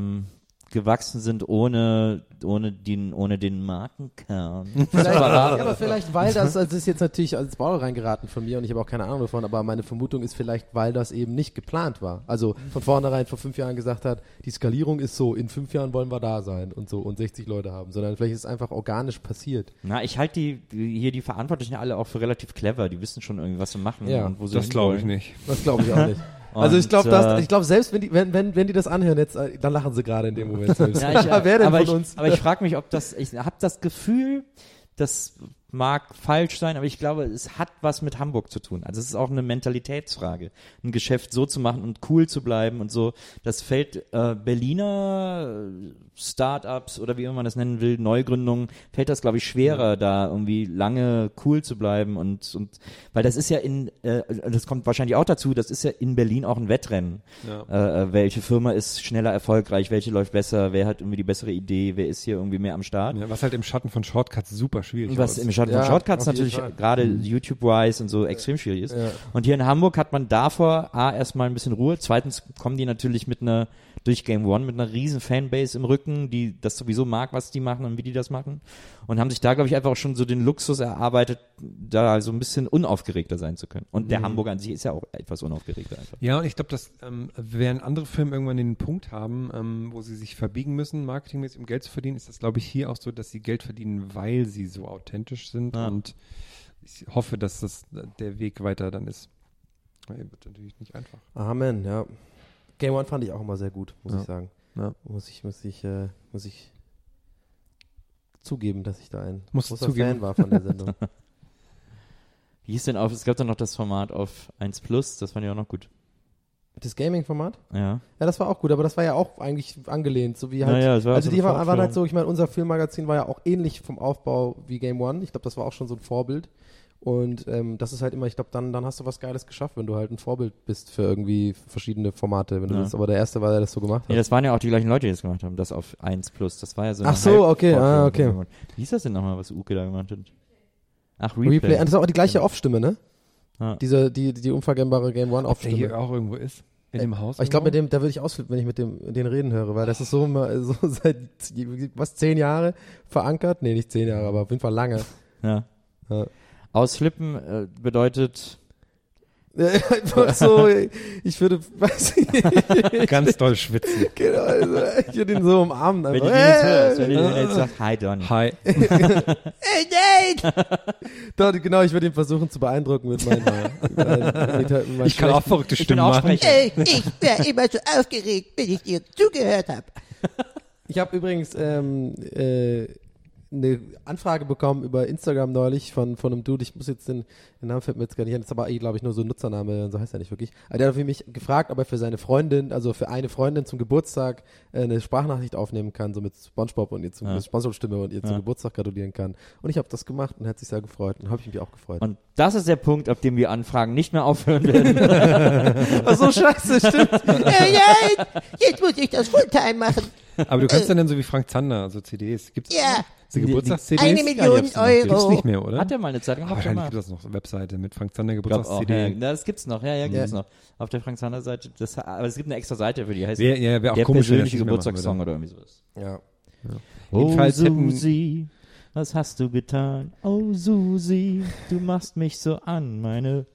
Gewachsen sind ohne, ohne, den, ohne den Markenkern. Vielleicht, ja, aber vielleicht, weil das, also das ist jetzt natürlich als Bauer reingeraten von mir und ich habe auch keine Ahnung davon, aber meine Vermutung ist vielleicht, weil das eben nicht geplant war. Also von vornherein vor fünf Jahren gesagt hat, die Skalierung ist so, in fünf Jahren wollen wir da sein und so und 60 Leute haben, sondern vielleicht ist es einfach organisch passiert. Na, ich halte die, die, hier die Verantwortlichen alle auch für relativ clever. Die wissen schon irgendwie, was sie machen Ja, und wo sie Das glaube ich nicht. Das glaube ich auch nicht. Also ich glaube, äh, ich glaube selbst wenn die wenn, wenn wenn die das anhören jetzt, äh, dann lachen sie gerade in dem Moment selbst. Ja, ich, Wer denn aber von ich, uns? Aber ich frage mich, ob das, ich habe das Gefühl, dass mag falsch sein, aber ich glaube, es hat was mit Hamburg zu tun. Also es ist auch eine Mentalitätsfrage, ein Geschäft so zu machen und cool zu bleiben und so. Das fällt äh, Berliner äh, Startups oder wie immer man das nennen will, Neugründungen, fällt das glaube ich schwerer, da irgendwie lange cool zu bleiben und und weil das ist ja in, äh, das kommt wahrscheinlich auch dazu, das ist ja in Berlin auch ein Wettrennen. Äh, äh, welche Firma ist schneller erfolgreich, welche läuft besser, wer hat irgendwie die bessere Idee, wer ist hier irgendwie mehr am Start. Ja, was halt im Schatten von Shortcuts super schwierig Was ist. Im Schatten Ja, von Shortcuts natürlich gerade YouTube-wise und so extrem schwierig ist. Und hier in Hamburg hat man davor A, erstmal ein bisschen Ruhe. Zweitens kommen die natürlich mit einer, durch Game One, mit einer riesen Fanbase im Rücken, die das sowieso mag, was die machen und wie die das machen. Und haben sich da, glaube ich, einfach auch schon so den Luxus erarbeitet, da so ein bisschen unaufgeregter sein zu können. Und Mhm. der Hamburger an sich ist ja auch etwas unaufgeregter einfach. Ja, und ich glaube, dass ähm, während andere Firmen irgendwann den Punkt haben, ähm, wo sie sich verbiegen müssen, marketingmäßig, um Geld zu verdienen, ist das, glaube ich, hier auch so, dass sie Geld verdienen, weil sie so authentisch sind. Ja. Und ich hoffe, dass das der Weg weiter dann ist. Wird natürlich nicht einfach. Amen, ja. Game One fand ich auch immer sehr gut, muss Ja. ich sagen. Ja. Muss ich, muss ich, äh, muss ich zugeben, dass ich da ein Musst großer zugeben. Fan war von der Sendung. Wie hieß denn auf, es gab dann noch das Format auf 1 Plus, das fand ich auch noch gut. das Gaming-Format? Ja. Ja, das war auch gut, aber das war ja auch eigentlich angelehnt, so wie halt. Naja, also so die waren Fortführung. halt so, ich meine, unser Filmmagazin war ja auch ähnlich vom Aufbau wie Game One. Ich glaube, das war auch schon so ein Vorbild. Und ähm, das ist halt immer, ich glaube, dann, dann hast du was Geiles geschafft, wenn du halt ein Vorbild bist für irgendwie verschiedene Formate. Wenn du Ja. das, aber der erste war, der das so gemacht hat. Ja, das waren ja auch die gleichen Leute, die das gemacht haben, das auf 1 Plus. Das war ja so Ach so, okay, Halbvorführung ah, okay. Wie hieß das denn nochmal, was Uke da gemacht hat? Ach, Replay. Replay. Und das ist auch die gleiche Off-Stimme, ne? Ja. Diese, die, die unverkennbare Game One Ob der hier Off-Stimme. auch irgendwo ist? In dem Haus? Aber ich glaube, mit dem, da würde ich ausflippen, wenn ich mit dem, den reden höre, weil das ist so, immer- so seit, was, zehn Jahre verankert? Nee, nicht zehn Jahre, aber auf jeden Fall lange. Ja. Ja. Ausflippen äh, bedeutet, Einfach so, ich würde, weiß ich nicht, Ganz doll schwitzen. genau, also, ich würde ihn so umarmen. wenn Einfach, du den jetzt hey, hörst, wenn du den jetzt sagst, hi Donny. Hi. hey, Nate! Doch, genau, ich würde ihn versuchen zu beeindrucken mit meinen, mit meinen, mit meinen Ich kann auch verrückte Ich bin Stimmen machen. Sprecher. Ey, ich wäre immer so aufgeregt, wenn ich dir zugehört habe. Ich habe übrigens ähm, äh, eine Anfrage bekommen über Instagram neulich von, von einem Dude, ich muss jetzt den, den Namen fällt mir jetzt gar nicht ein, das ist aber, glaube ich, nur so ein Nutzername, so heißt er nicht wirklich. Aber der hat für mich gefragt, ob er für seine Freundin, also für eine Freundin zum Geburtstag äh, eine Sprachnachricht aufnehmen kann, so mit Spongebob und ihr zum Ja. Spongebob-Stimme und ihr zum Ja. Geburtstag gratulieren kann. Und ich habe das gemacht und hat sich sehr gefreut und habe ich mich auch gefreut. Und das ist der Punkt, ab dem wir Anfragen nicht mehr aufhören werden. Ach so, scheiße, stimmt. Ey, nein, jetzt muss ich das Fulltime machen. Aber du kannst dann, dann so wie Frank Zander, so CDs. Gibt's Ja, so Geburtstags-CDs? eine Ja, die Million noch. Die gibt's Euro. nicht mehr, oder? Hat er mal eine Zeit lang Ah, noch wahrscheinlich gibt es noch eine Webseite mit Frank Zander ja, Geburtstags-CD. ja, das gibt's noch, ja, ja, gibt's noch. Auf der Frank Zander Seite, das, aber es gibt eine extra Seite für die, heißt Wär- ja, wär auch der komisch, er persönliche Geburtstagssong oder irgendwie sowas. Ja. Oh Jedenfalls hätten- Susi, was hast du getan? Oh Susi, du machst mich so an, meine,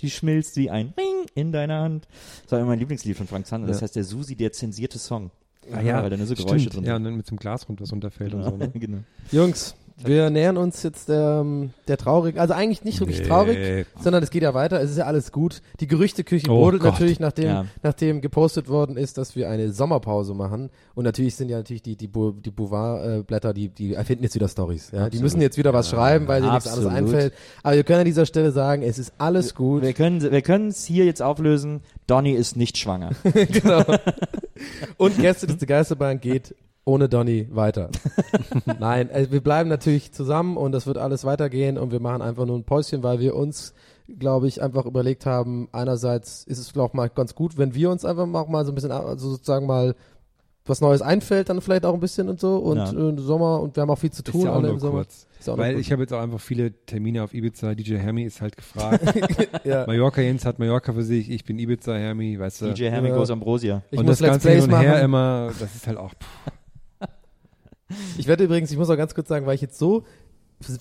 die schmilzt wie ein Ring in deiner Hand. Das war immer mein Lieblingslied von Frank Zander, das Ja. heißt der Susi, der zensierte Song. Ah, ja, weil da nur so Geräusche stimmt. drin Ja, sind. und dann mit einem Glas runter, was runterfällt und so. Ne? genau. Jungs, wir nähern uns jetzt ähm, der traurigen, also eigentlich nicht wirklich Nee. traurig, sondern es geht ja weiter, es ist ja alles gut. Die Gerüchteküche Oh brodelt Gott. natürlich, nachdem, Ja. nachdem gepostet worden ist, dass wir eine Sommerpause machen. Und natürlich sind ja natürlich die, die, die Bouvard-Blätter, die, die erfinden jetzt wieder Stories. Ja? Die müssen jetzt wieder was schreiben, weil ihnen nichts anderes Absolut. einfällt. Aber wir können an dieser Stelle sagen, es ist alles gut. Wir können wir können es hier jetzt auflösen. Donny ist nicht schwanger. genau. Und Gäste des Geisterbahn geht ohne Donny weiter. Nein, also wir bleiben natürlich zusammen und das wird alles weitergehen und wir machen einfach nur ein Päuschen, weil wir uns, glaube ich, einfach überlegt haben, einerseits ist es vielleicht mal ganz gut, wenn wir uns einfach mal, mal so ein bisschen, also sozusagen mal was Neues einfällt, dann vielleicht auch ein bisschen und so und Ja. äh, Sommer und wir haben auch viel zu Ist tun ja auch nur im Sommer. kurz. Ist auch Weil ich habe jetzt auch einfach viele Termine auf Ibiza. DJ Hermi ist halt gefragt. ja. Mallorca Jens hat Mallorca für sich. Ich bin Ibiza Hermi, weißt du. DJ Hermie Ja. goes Ambrosia. Ich und muss das Let's Ganze hin Plays und her machen. immer, das ist halt auch, pff, Ich werde übrigens, ich muss auch ganz kurz sagen, weil ich jetzt so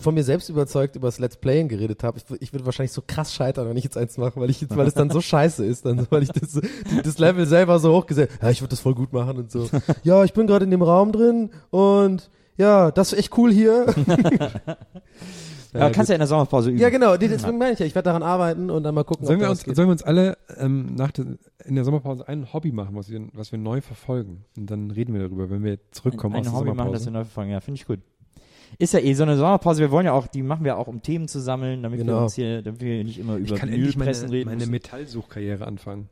von mir selbst überzeugt über das Let's Playen geredet habe, ich, ich würde wahrscheinlich so krass scheitern, wenn ich jetzt eins mache, weil ich jetzt, weil es dann so scheiße ist, dann, weil ich das, das Level selber so hochgesetzt, ja, ich würde das voll gut machen und so. Ja, ich bin gerade in dem Raum drin und ja, das ist echt cool hier. Ja, kannst ja in der Sommerpause üben. ja, genau, die- deswegen meine ich ja, ich werde daran arbeiten und dann mal gucken, sollen wir uns, sollen wir uns alle ähm, nach der, in der Sommerpause ein Hobby machen, was wir, was wir neu verfolgen? Und dann reden wir darüber, wenn wir zurückkommen ein, aus ein der Hobby machen, das Sommerpause. wir neu verfolgen. Ja, finde ich gut. ist ja eh so eine Sommerpause. Wir wollen ja auch, die machen wir auch, um Themen zu sammeln, damit wir Genau. uns hier, damit wir nicht immer Ich über kann endlich meine, reden meine müssen. Metallsuchkarriere anfangen.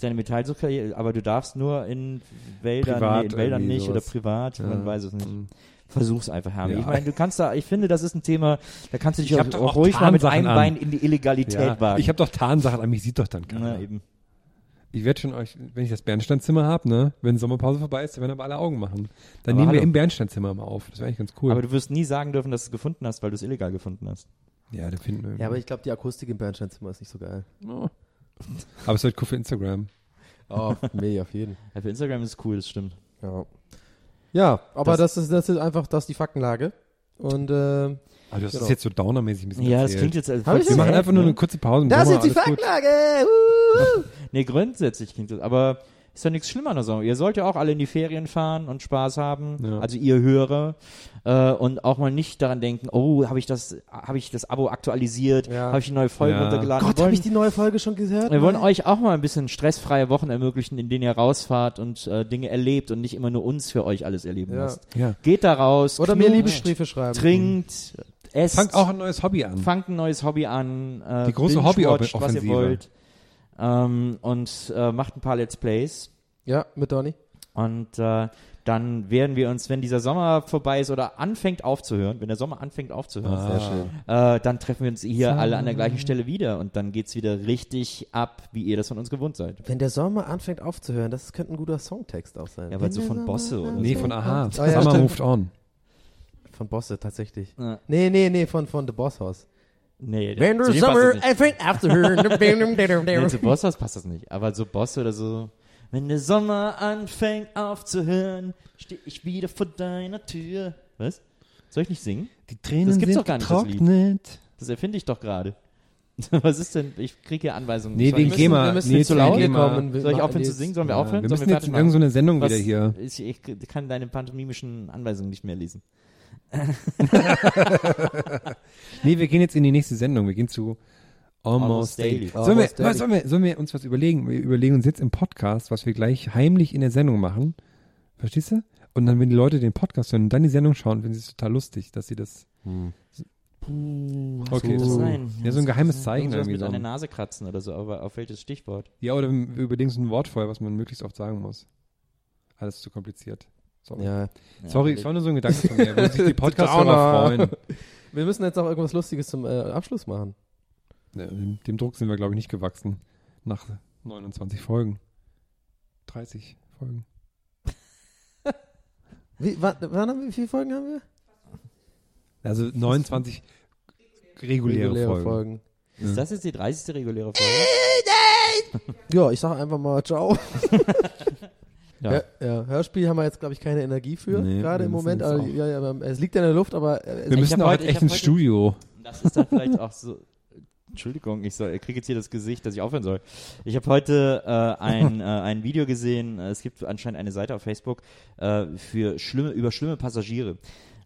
Deine Metallsuchkarriere, aber du darfst nur in Wäldern, Privat nee, in Wäldern nicht sowas. oder privat, man Ja. weiß es nicht. Mhm. Versuch's einfach, Hermi. Ja. Ich meine, du kannst da, ich finde, das ist ein Thema, da kannst du dich Ich auch, auch ruhig mal mit einem an. Bein in die Illegalität Ja, wagen. ich habe doch Tarnsachen an mich, sieht doch dann keiner. Na, eben. Ich werde schon euch, wenn ich das Bernsteinzimmer habe, ne, wenn Sommerpause vorbei ist, dann werden aber alle Augen machen. Dann Aber nehmen wir hallo. im Bernsteinzimmer mal auf. Das wäre eigentlich ganz cool. Aber du wirst nie sagen dürfen, dass du es gefunden hast, weil du es illegal gefunden hast. ja, da finden wir. Ja, aber ich glaube, die Akustik im Bernsteinzimmer ist nicht so geil. oh. aber es wird cool für Instagram. Oh, mega auf jeden. Ja, für Instagram ist es cool, das stimmt. Ja, ja aber Das- das, ist, das ist einfach das ist die Faktenlage. Und äh, Aber du hast Genau. das jetzt so downermäßig ein bisschen Ja, das erzählt. klingt jetzt als Hab ich Wir das machen sad, einfach nur ne? eine kurze Pause. das ist die. Faktenlage. Uh. Nee, grundsätzlich klingt das, aber ist doch nichts schlimmer an der Sommer. Ihr sollt ja auch alle in die Ferien fahren und Spaß haben, Ja. also ihr Hörer, äh, und auch mal nicht daran denken, oh, habe ich das, habe ich das Abo aktualisiert, Ja. habe ich die neue Folge Ja. runtergeladen. Gott, habe ich die neue Folge schon gehört? wir wollen Nein. euch auch mal ein bisschen stressfreie Wochen ermöglichen, in denen ihr rausfahrt und äh, Dinge erlebt und nicht immer nur uns für euch alles erleben Ja. lasst. Ja. Geht da raus, Oder mir knutscht, Liebesbriefe schreiben. trinkt, esst, Fangt auch ein neues Hobby an. fangt ein neues Hobby an, äh, Die große Hobbyoffensive. Ähm, und äh, macht ein paar Let's Plays. Ja, mit Donny. Und äh, dann werden wir uns, wenn dieser Sommer vorbei ist oder anfängt aufzuhören, wenn der Sommer anfängt aufzuhören, Sehr schön. äh, dann treffen wir uns hier alle an der gleichen Stelle wieder und dann geht's wieder richtig ab, wie ihr das von uns gewohnt seid. Wenn der Sommer anfängt aufzuhören, das könnte ein guter Songtext auch sein. Ja, aber Wenn so von Sommer Bosse oder Nee, so. von Aha. Oh, ja, Summer stimmt. moved on. Von Bosse, tatsächlich. Ja. Nee, nee, nee, von, von The Boss House. Nee, Wenn zu der dem passt nicht. anfängt aufzuhören. Nee, zu Boss passt das nicht, aber so Bosse oder so. Wenn der Sommer anfängt aufzuhören, stehe ich wieder vor deiner Tür. Was? Soll ich nicht singen? Die Tränen Das gibt's sind doch gar nicht, das Lied. Das erfinde ich doch gerade. Was ist denn? Ich kriege hier Anweisungen. Nee, wegen GEMA. wir müssen Nee, zu laut kommen. Wir Soll ich aufhören zu singen? Sollen wir Ja, aufhören? wir müssen jetzt in irgendeine Sendung Was- wieder hier. Ich, ich kann deine pantomimischen Anweisungen nicht mehr lesen. Nee, wir gehen jetzt in die nächste Sendung. Wir gehen zu Almost, Almost Daily. Daily. Sollen, wir, Daily. sollen, wir, sollen wir uns was überlegen? Wir überlegen uns jetzt im Podcast, was wir gleich heimlich in der Sendung machen. Verstehst du? Und dann, wenn die Leute den Podcast hören und dann die Sendung schauen, finden sie es total lustig, dass sie das. Puh, was Okay, so- sein? ja, so ein geheimes? Zeichen irgendwie mit so. an der Nase kratzen oder so, aber auf welches Stichwort? Ja, oder wir überlegen uns ein Wort vorher, was man möglichst oft sagen muss. Alles zu kompliziert. Sorry. Ja. Ja, Sorry, es war nur so ein Gedanke von mir. Würde sich die Podcast-Hörer Downer. freuen. Wir müssen jetzt auch irgendwas Lustiges zum äh, Abschluss machen. Ja, dem, dem Druck sind wir, glaube ich, nicht gewachsen. Nach 29 Folgen. 30 Folgen. Wie, wann, wann haben wir, wie viele Folgen haben wir? Also 29 reguläre, Folgen. Ist das jetzt die 30. reguläre Folge? Ja, ich sage einfach mal ciao. Ja. Ja, ja, Hörspiel haben wir jetzt, glaube ich, keine Energie für, Nee, gerade im Moment. auch- ja, ja, aber es liegt ja in der Luft, aber äh, Wir es- müssen heute- ich echt ins Studio. Das ist dann vielleicht auch so. Entschuldigung, ich, soll, ich kriege jetzt hier das Gesicht, dass ich aufhören soll. Ich habe heute äh, ein, äh, ein Video gesehen. äh, Es gibt anscheinend eine Seite auf Facebook äh, für schlimme, über schlimme Passagiere.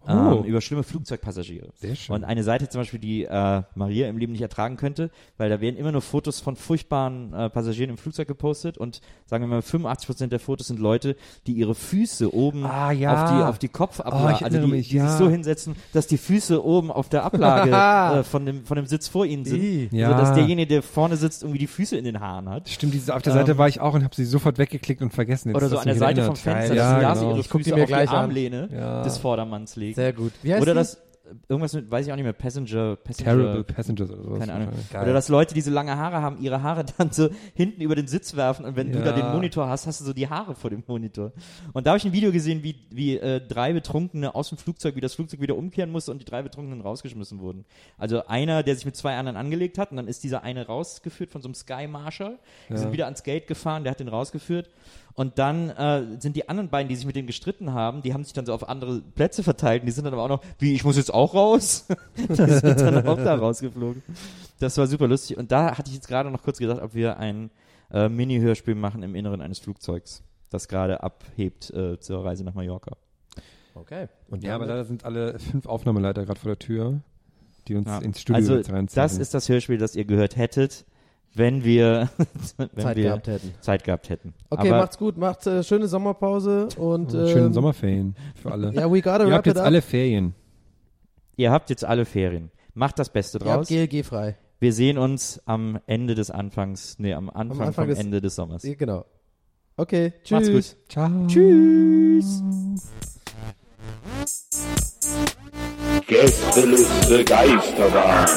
Oh. Ähm, über schlimme Flugzeugpassagiere. Sehr schön. Und eine Seite zum Beispiel, die äh, Maria im Leben nicht ertragen könnte, weil da werden immer nur Fotos von furchtbaren äh, Passagieren im Flugzeug gepostet und sagen wir mal 85% der Fotos sind Leute, die ihre Füße oben Ah, ja. auf die auf die Kopfablage, Oh, also die, mich, die ja. sich so hinsetzen, dass die Füße oben auf der Ablage äh, von dem von dem Sitz vor ihnen sind, Ih. Ja. so dass derjenige, der vorne sitzt, irgendwie die Füße in den Haaren hat. Stimmt, diese, auf der Seite Ähm, war ich auch und habe sie sofort weggeklickt und vergessen. Jetzt Oder so an der Seite vom erinnert. Fenster, Geil, dass ja, Nase genau. ihre Ich Füße auf die an. Armlehne Ja. des Vordermanns legen. Sehr gut. Wie heißt Oder das irgendwas mit, weiß ich auch nicht mehr, Passenger, Passenger Terrible Passengers oder sowas. Keine Ahnung. Geil. Oder dass Leute, die so lange Haare haben, ihre Haare dann so hinten über den Sitz werfen und wenn du Ja. da den Monitor hast, hast du so die Haare vor dem Monitor. Und da habe ich ein Video gesehen, wie, wie äh, drei Betrunkene aus dem Flugzeug, wie das Flugzeug wieder umkehren musste und die drei Betrunkenen rausgeschmissen wurden. Also einer, der sich mit zwei anderen angelegt hat und dann ist dieser eine rausgeführt von so einem Sky Marshal. Die sind wieder ans Gate gefahren, der hat den rausgeführt. Und dann äh, sind die anderen beiden, die sich mit denen gestritten haben, die haben sich dann so auf andere Plätze verteilt und die sind dann aber auch noch, wie, ich muss jetzt auch raus? die sind dann auch da rausgeflogen. Das war super lustig. Und da hatte ich jetzt gerade noch kurz gedacht, ob wir ein äh, Mini-Hörspiel machen im Inneren eines Flugzeugs, das gerade abhebt äh, zur Reise nach Mallorca. Okay. Und Ja, aber da sind alle fünf Aufnahmeleiter gerade vor der Tür, die uns Ja. ins Studio also jetzt reinziehen. das ist das Hörspiel, das ihr gehört hättet, wenn wir, wenn Zeit wir gehabt hätten. Zeit gehabt hätten. Okay, Aber macht's gut, macht äh, schöne Sommerpause und Schönen ähm, Sommerferien für alle. Ja, we gotta Ihr wrap habt jetzt it up. alle Ferien. Ihr habt jetzt alle Ferien. Macht das Beste Ihr habt draus. GLG frei. Wir sehen uns am Ende des Anfangs, nee, am Anfang, Anfang vom des- Ende des Sommers. Ja, Genau. Okay, tschüss. Macht's gut. Ciao. Tschüss. Gästeliste Geisterbahn.